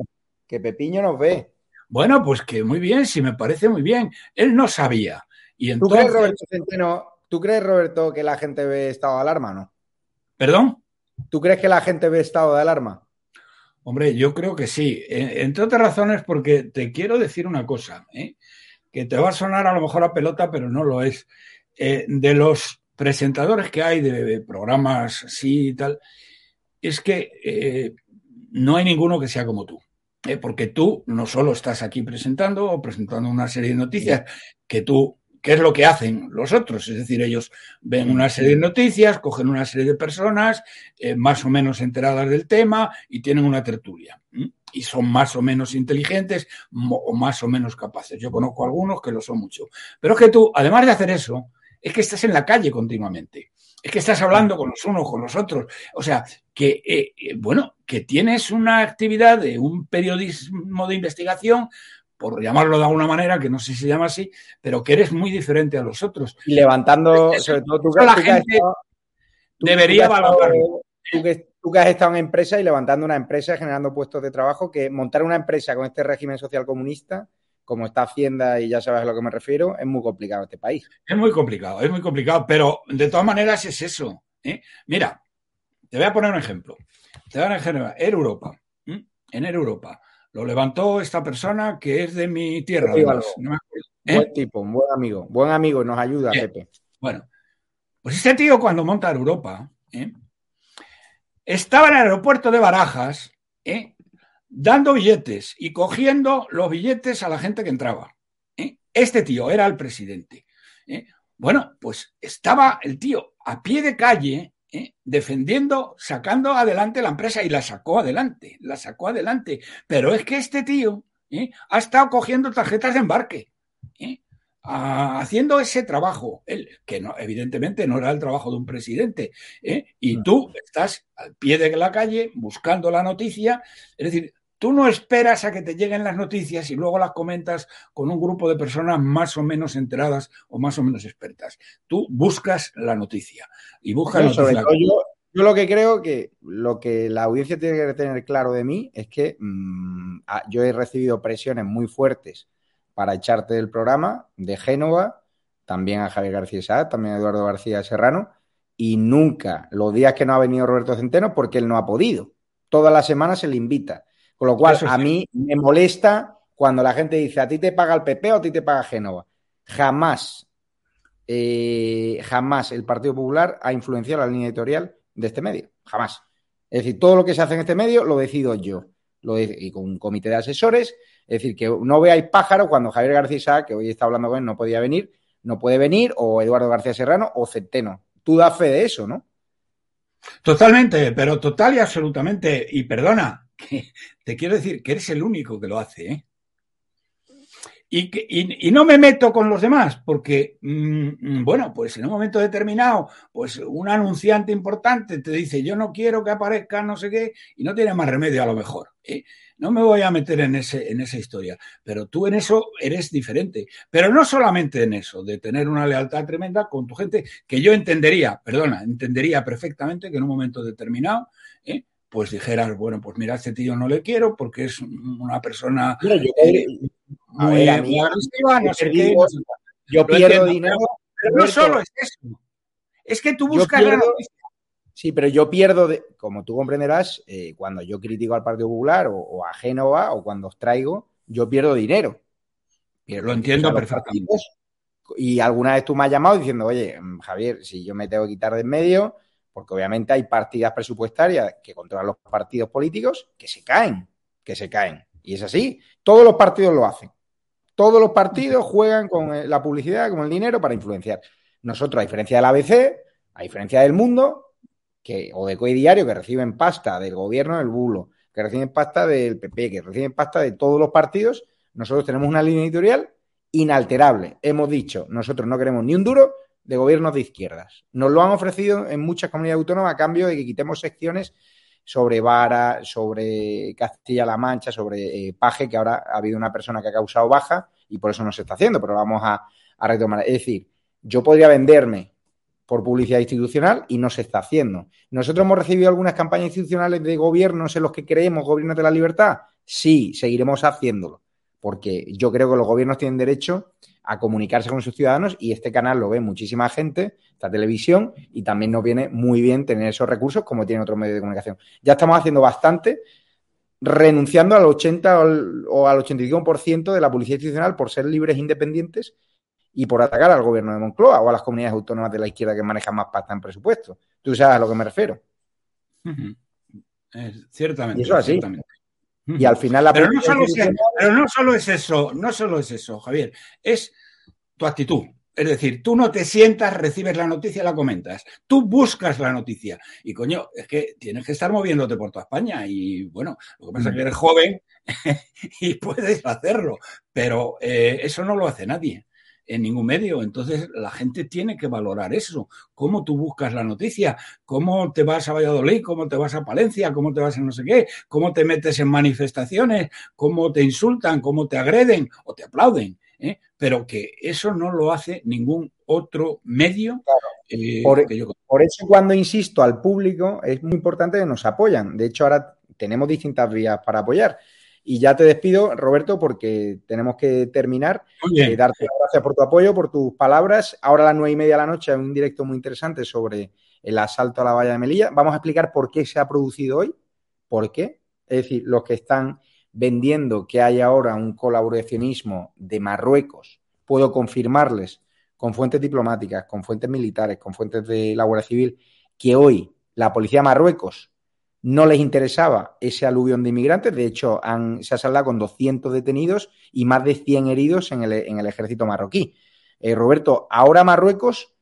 Que Pepiño nos ve. Bueno, pues que muy bien, sí me parece muy bien. Él no sabía. Y entonces... ¿Tú crees, Roberto Centeno, ¿tú crees, Roberto, que la gente ve estado de alarma, no? ¿Perdón? ¿Tú crees que la gente ve estado de alarma? Hombre, yo creo que sí. Entre otras razones porque te quiero decir una cosa, ¿eh? Que te va a sonar a lo mejor a pelota, pero no lo es. Eh, de los presentadores que hay de programas así y tal, es que eh, no hay ninguno que sea como tú. porque tú no solo estás aquí presentando o presentando una serie de noticias que tú ¿Qué es lo que hacen los otros? Es decir, ellos ven una serie de noticias, cogen una serie de personas eh, más o menos enteradas del tema y tienen una tertulia. Y son más o menos inteligentes o más o menos capaces. Yo conozco algunos que lo son mucho. Pero es que tú, además de hacer eso, es que estás en la calle continuamente. Es que estás hablando con los unos, con los otros. O sea, que, eh, eh, bueno, que tienes una actividad de un periodismo de investigación por llamarlo de alguna manera, que no sé si se llama así, pero que eres muy diferente a los otros. Y levantando, sobre todo que, la gente debería valorar. Tú que, tú que has estado en empresa y levantando una empresa, generando puestos de trabajo, que montar una empresa con este régimen social comunista, como está Hacienda y ya sabes a lo que me refiero, es muy complicado este país. Es muy complicado, es muy complicado, pero de todas maneras es eso. ¿eh? Mira, te voy a poner un ejemplo. Te voy a poner un ejemplo. En Europa, en Europa, lo levantó esta persona que es de mi tierra. ¿eh? Buen tipo, un buen amigo. Buen amigo, nos ayuda, Pepe. Bueno, pues este tío cuando monta Europa, ¿eh? Estaba en el aeropuerto de Barajas, ¿eh? dando billetes y cogiendo los billetes a la gente que entraba. Este tío era el presidente. Bueno, pues estaba el tío a pie de calle ¿eh? defendiendo, sacando adelante la empresa y la sacó adelante, la sacó adelante. Pero es que este tío ¿eh? ha estado cogiendo tarjetas de embarque. ¿Eh? haciendo ese trabajo, el, que no, evidentemente no era el trabajo de un presidente, ¿eh? y tú estás al pie de la calle buscando la noticia, es decir, tú no esperas a que te lleguen las noticias y luego las comentas con un grupo de personas más o menos enteradas o más o menos expertas. Tú buscas la noticia y buscas la noticia. Yo, lo que creo que lo que la audiencia tiene que tener claro de mí es que mm, yo he recibido presiones muy fuertes para echarte del programa, de Génova, también a Javier García Saad, también a Eduardo García Serrano, y nunca, los días que no ha venido Roberto Centeno, porque él no ha podido. Todas las semanas se le invita. Con lo cual, a mí me molesta cuando la gente dice, a ti te paga el PP o a ti te paga Génova. Jamás, eh, jamás el Partido Popular ha influenciado la línea editorial de este medio. Jamás. Es decir, todo lo que se hace en este medio lo decido yo. Lo y con un comité de asesores es decir, que no veáis pájaro cuando Javier García que hoy está hablando con él, no podía venir, no puede venir, o Eduardo García Serrano o Centeno. Tú das fe de eso, ¿no? Totalmente, pero total y absolutamente. Y perdona, que te quiero decir que eres el único que lo hace, ¿eh? Y, y, no me meto con los demás, porque, mm, bueno, pues en un momento determinado, pues un anunciante importante te dice, yo no quiero que aparezca no sé qué, y no tiene más remedio a lo mejor. ¿eh? No me voy a meter en, ese, en esa historia, pero tú en eso eres diferente. Pero no solamente en eso, de tener una lealtad tremenda con tu gente, que yo entendería, perdona, entendería perfectamente que en un momento determinado, ¿eh? pues dijeras, bueno, pues mira, a este tío no le quiero porque es una persona eh, muy, agresiva, no sé qué. yo pierdo dinero. Pero, no solo es eso. Es que tú buscas la noticia Sí, pero yo pierdo, de, como tú comprenderás, eh, cuando yo critico al Partido Popular o, a Génova o cuando os traigo, yo pierdo dinero. Lo entiendo perfectamente. Y alguna vez tú me has llamado diciendo, oye, mm, Javier, si yo me tengo que quitar de en medio, porque obviamente hay partidas presupuestarias que controlan los partidos políticos que se caen, que se caen. Y es así. Todos los partidos lo hacen. Todos los partidos juegan con eh, la publicidad, con el dinero para influenciar. Nosotros, a diferencia del ABC, a diferencia del mundo, que, o de COE Diario, que reciben pasta del gobierno del bulo, que reciben pasta del PP, que reciben pasta de todos los partidos, nosotros tenemos una línea editorial inalterable. Hemos dicho, nosotros no queremos ni un duro de gobiernos de izquierdas. Nos lo han ofrecido en muchas comunidades autónomas a cambio de que quitemos secciones sobre Vara, sobre Castilla-La Mancha, sobre eh, Paje, que ahora ha habido una persona que ha causado baja y por eso no se está haciendo, pero vamos a, a retomar. Es decir, yo podría venderme por publicidad institucional y no se está haciendo. Nosotros hemos recibido algunas campañas institucionales de gobiernos en los que creemos gobiernos de la libertad. Sí, seguiremos haciéndolo, porque yo creo que los gobiernos tienen derecho a comunicarse con sus ciudadanos y este canal lo ve muchísima gente, esta televisión, y también nos viene muy bien tener esos recursos como tienen otros medios de comunicación. Ya estamos haciendo bastante, renunciando al 80 o al 85% de la publicidad institucional por ser libres e independientes y por atacar al gobierno de Moncloa o a las comunidades autónomas de la izquierda que manejan más pasta en presupuesto. Tú sabes a lo que me refiero. ciertamente. Y eso así. Y al final la pero no, solo es, pero no solo es eso, no solo es eso, Javier, es tu actitud. Es decir, tú no te sientas, recibes la noticia, la comentas. Tú buscas la noticia. Y coño, es que tienes que estar moviéndote por toda España. Y bueno, lo que pasa es que eres joven y puedes hacerlo. Pero eh, eso no lo hace nadie en ningún medio. Entonces, la gente tiene que valorar eso. Cómo tú buscas la noticia, cómo te vas a Valladolid, cómo te vas a Palencia, cómo te vas a no sé qué, cómo te metes en manifestaciones, cómo te insultan, cómo te agreden o te aplauden. ¿eh? Pero que eso no lo hace ningún otro medio. Eh, por, por eso, cuando insisto al público, es muy importante que nos apoyan. De hecho, ahora tenemos distintas vías para apoyar. Y ya te despido, Roberto, porque tenemos que terminar. Eh, darte gracias por tu apoyo, por tus palabras. Ahora a las nueve y media de la noche hay un directo muy interesante sobre el asalto a la valla de Melilla. Vamos a explicar por qué se ha producido hoy. ¿Por qué? Es decir, los que están vendiendo que hay ahora un colaboracionismo de Marruecos, puedo confirmarles con fuentes diplomáticas, con fuentes militares, con fuentes de la Guardia Civil, que hoy la policía de Marruecos no les interesaba ese aluvión de inmigrantes. De hecho, han, se ha saldado con 200 detenidos y más de 100 heridos en el, ejército marroquí. Eh, Roberto, ahora Marruecos,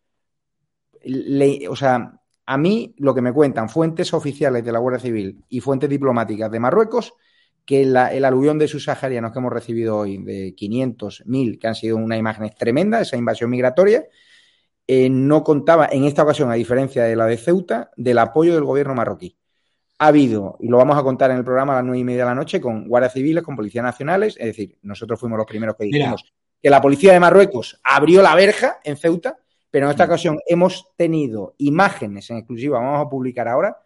o sea, a mí lo que me cuentan fuentes oficiales de la Guardia Civil y fuentes diplomáticas de Marruecos, que el aluvión de subsaharianos que hemos recibido hoy, de 500, 1000, que han sido una imagen tremenda, esa invasión migratoria, eh, no contaba en esta ocasión, a diferencia de la de Ceuta, del apoyo del gobierno marroquí. Ha habido, y lo vamos a contar en el programa a las nueve y media de la noche, con guardias civiles, con policías nacionales, es decir, nosotros fuimos los primeros que dijimos que la policía de Marruecos abrió la verja en Ceuta, pero en esta mm. ocasión hemos tenido imágenes en exclusiva, vamos a publicar ahora,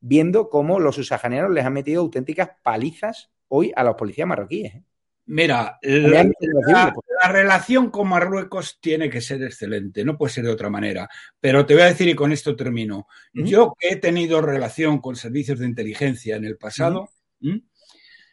viendo cómo los subsaharianos les han metido auténticas palizas hoy a los policías marroquíes. ¿eh? Mira, la, relación con Marruecos tiene que ser excelente, no puede ser de otra manera. Pero te voy a decir, y con esto termino, yo que he tenido relación con servicios de inteligencia en el pasado,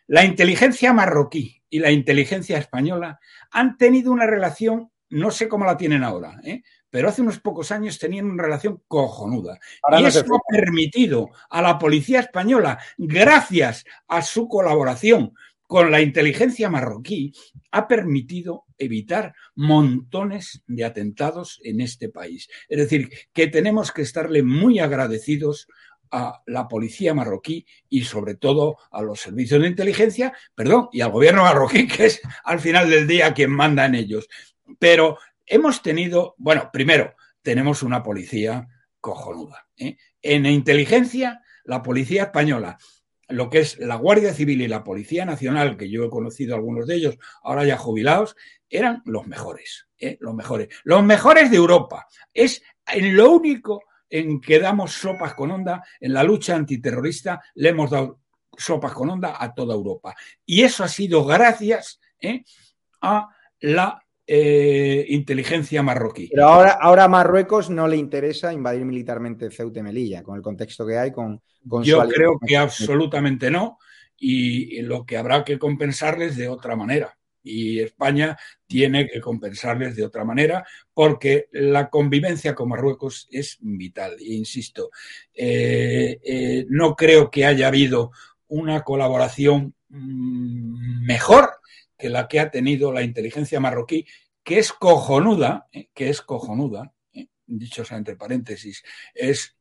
la inteligencia marroquí y la inteligencia española han tenido una relación, no sé cómo la tienen ahora, ¿eh? pero hace unos pocos años tenían una relación cojonuda. y eso ha permitido a la policía española, gracias a su colaboración con la inteligencia marroquí, ha permitido evitar montones de atentados en este país. Es decir, que tenemos que estarle muy agradecidos a la policía marroquí y sobre todo a los servicios de inteligencia, perdón, y al gobierno marroquí, que es al final del día quien manda en ellos. Pero hemos tenido, bueno, primero, tenemos una policía cojonuda. ¿eh? En inteligencia, la policía española lo que es la Guardia Civil y la Policía Nacional, que yo he conocido algunos de ellos, ahora ya jubilados, eran los mejores, ¿eh? los mejores, los mejores de Europa. Es en lo único en que damos sopas con onda, en la lucha antiterrorista le hemos dado sopas con onda a toda Europa. Y eso ha sido gracias ¿eh? a la eh, inteligencia marroquí. Pero ahora, ahora a Marruecos no le interesa invadir militarmente Ceuta y Melilla, con el contexto que hay, con, Yo creo que absolutamente no, y lo que habrá que compensarles de otra manera. Y España tiene que compensarles de otra manera porque la convivencia con Marruecos es vital. E insisto, eh, eh, no creo que haya habido una colaboración mm, mejor que la que ha tenido la inteligencia marroquí, que es cojonuda, eh, que es cojonuda, eh, dicho sea entre paréntesis, es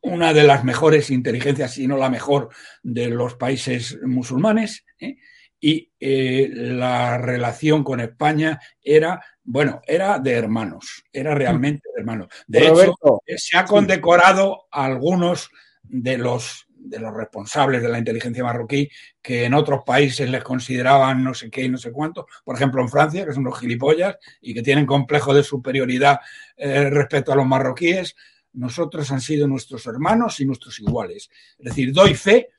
una de las mejores inteligencias, si no la mejor, de los países musulmanes. Eh, y la relación con España era, bueno, era de hermanos, era realmente de hermanos. De hecho, se ha condecorado a algunos de los de los responsables de la inteligencia marroquí que en otros países les consideraban no sé qué y no sé cuánto, por ejemplo en Francia, que son los gilipollas y que tienen complejo de superioridad eh, respecto a los marroquíes, nosotros han sido nuestros hermanos y nuestros iguales. Es decir, doy fe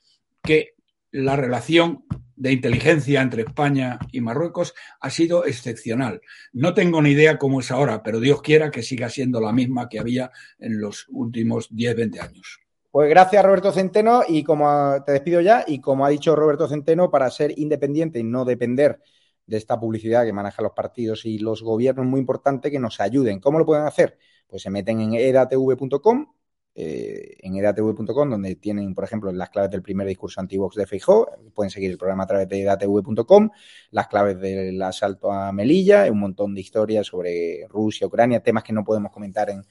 que la relación de inteligencia entre España y Marruecos ha sido excepcional. No tengo ni idea cómo es ahora, pero Dios quiera que siga siendo la misma que había en los últimos 10, 20 años. Pues gracias Roberto Centeno y como te despido ya y como ha dicho Roberto Centeno, para ser independiente y no depender de esta publicidad que manejan los partidos y los gobiernos, muy importante que nos ayuden. ¿Cómo lo pueden hacer? Pues se meten en edatv.com, eh, en edatv.com, donde tienen, por ejemplo, las claves del primer discurso anti-Vox de Feijó, pueden seguir el programa a través de edatv.com, las claves del asalto a Melilla, un montón de historias sobre Rusia, Ucrania, temas que no podemos comentar en,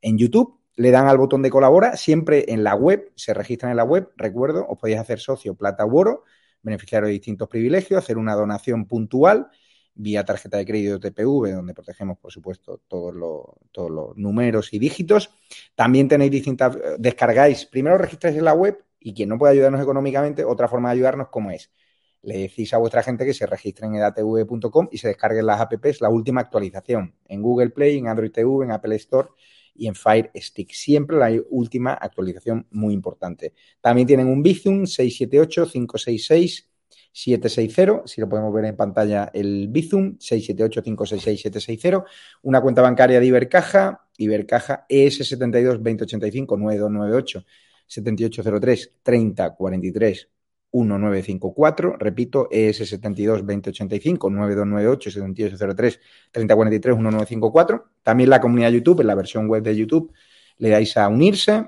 en YouTube le dan al botón de colabora, siempre en la web, se registran en la web, recuerdo, os podéis hacer socio plata u oro, beneficiaros de distintos privilegios, hacer una donación puntual vía tarjeta de crédito TPV, donde protegemos, por supuesto, todos los, todos los números y dígitos. También tenéis distintas, descargáis, primero registráis en la web y quien no puede ayudarnos económicamente, otra forma de ayudarnos, ¿cómo es? Le decís a vuestra gente que se registren en edatv.com y se descarguen las apps, la última actualización, en Google Play, en Android TV, en Apple Store y en Fire Stick. Siempre la última actualización muy importante. También tienen un Bizum 678-566. 760, si lo podemos ver en pantalla, el Bizum 678-566-760, una cuenta bancaria de Ibercaja, Ibercaja ES72 2085 9298 7803 3043 1954, repito, ES72 2085 9298 7803 3043 1954. También la comunidad YouTube, en la versión web de YouTube, le dais a unirse.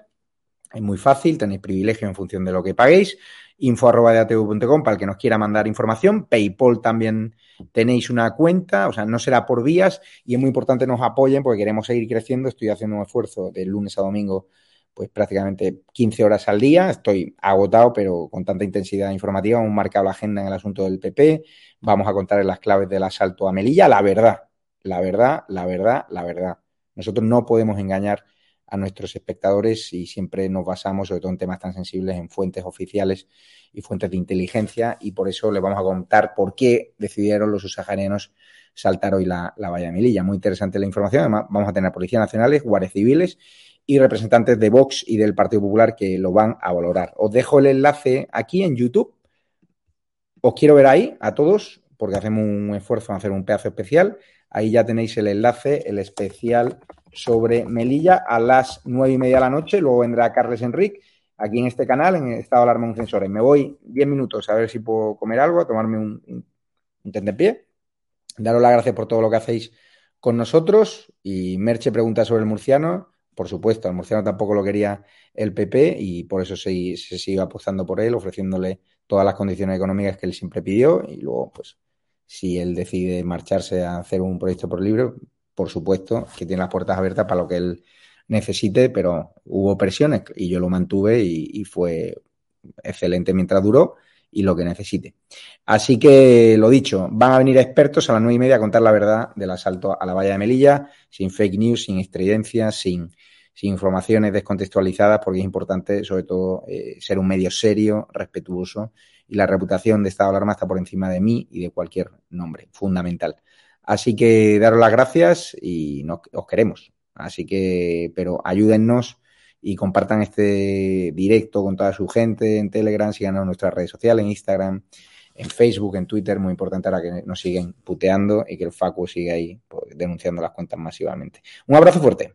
Es muy fácil, tenéis privilegio en función de lo que paguéis. Info para el que nos quiera mandar información. PayPal también tenéis una cuenta, o sea, no será por vías y es muy importante nos apoyen porque queremos seguir creciendo. Estoy haciendo un esfuerzo de lunes a domingo pues prácticamente 15 horas al día. Estoy agotado, pero con tanta intensidad informativa hemos marcado la agenda en el asunto del PP. Vamos a contar las claves del asalto a Melilla. La verdad, la verdad, la verdad, la verdad. Nosotros no podemos engañar a nuestros espectadores y siempre nos basamos, sobre todo en temas tan sensibles, en fuentes oficiales y fuentes de inteligencia y por eso les vamos a contar por qué decidieron los usajarianos saltar hoy la, la valla de Melilla. Muy interesante la información. Además, vamos a tener policías nacionales, guardias civiles y representantes de Vox y del Partido Popular que lo van a valorar. Os dejo el enlace aquí en YouTube. Os quiero ver ahí a todos porque hacemos un esfuerzo en hacer un pedazo especial. Ahí ya tenéis el enlace, el especial sobre Melilla a las nueve y media de la noche. Luego vendrá Carles Enrique aquí en este canal, en Estado de Alarma Un Sensores. Me voy diez minutos a ver si puedo comer algo, a tomarme un, un, un pie. Daros las gracias por todo lo que hacéis con nosotros. Y Merche pregunta sobre el murciano. Por supuesto, al murciano tampoco lo quería el PP y por eso se, se sigue apostando por él, ofreciéndole todas las condiciones económicas que él siempre pidió. Y luego, pues, si él decide marcharse a hacer un proyecto por libre, por supuesto que tiene las puertas abiertas para lo que él necesite, pero hubo presiones y yo lo mantuve y, fue excelente mientras duró y lo que necesite. Así que lo dicho, van a venir expertos a las nueve y media a contar la verdad del asalto a la valla de Melilla, sin fake news, sin estridencias, sin, sin informaciones descontextualizadas, porque es importante, sobre todo, eh, ser un medio serio, respetuoso, y la reputación de Estado de Alarma está por encima de mí y de cualquier nombre, fundamental. Así que daros las gracias y os queremos. Así que, pero ayúdennos y compartan este directo con toda su gente en Telegram, sigan en nuestras redes sociales, en Instagram, en Facebook, en Twitter, muy importante ahora que nos siguen puteando y que el Facu siga ahí pues, denunciando las cuentas masivamente. Un abrazo fuerte.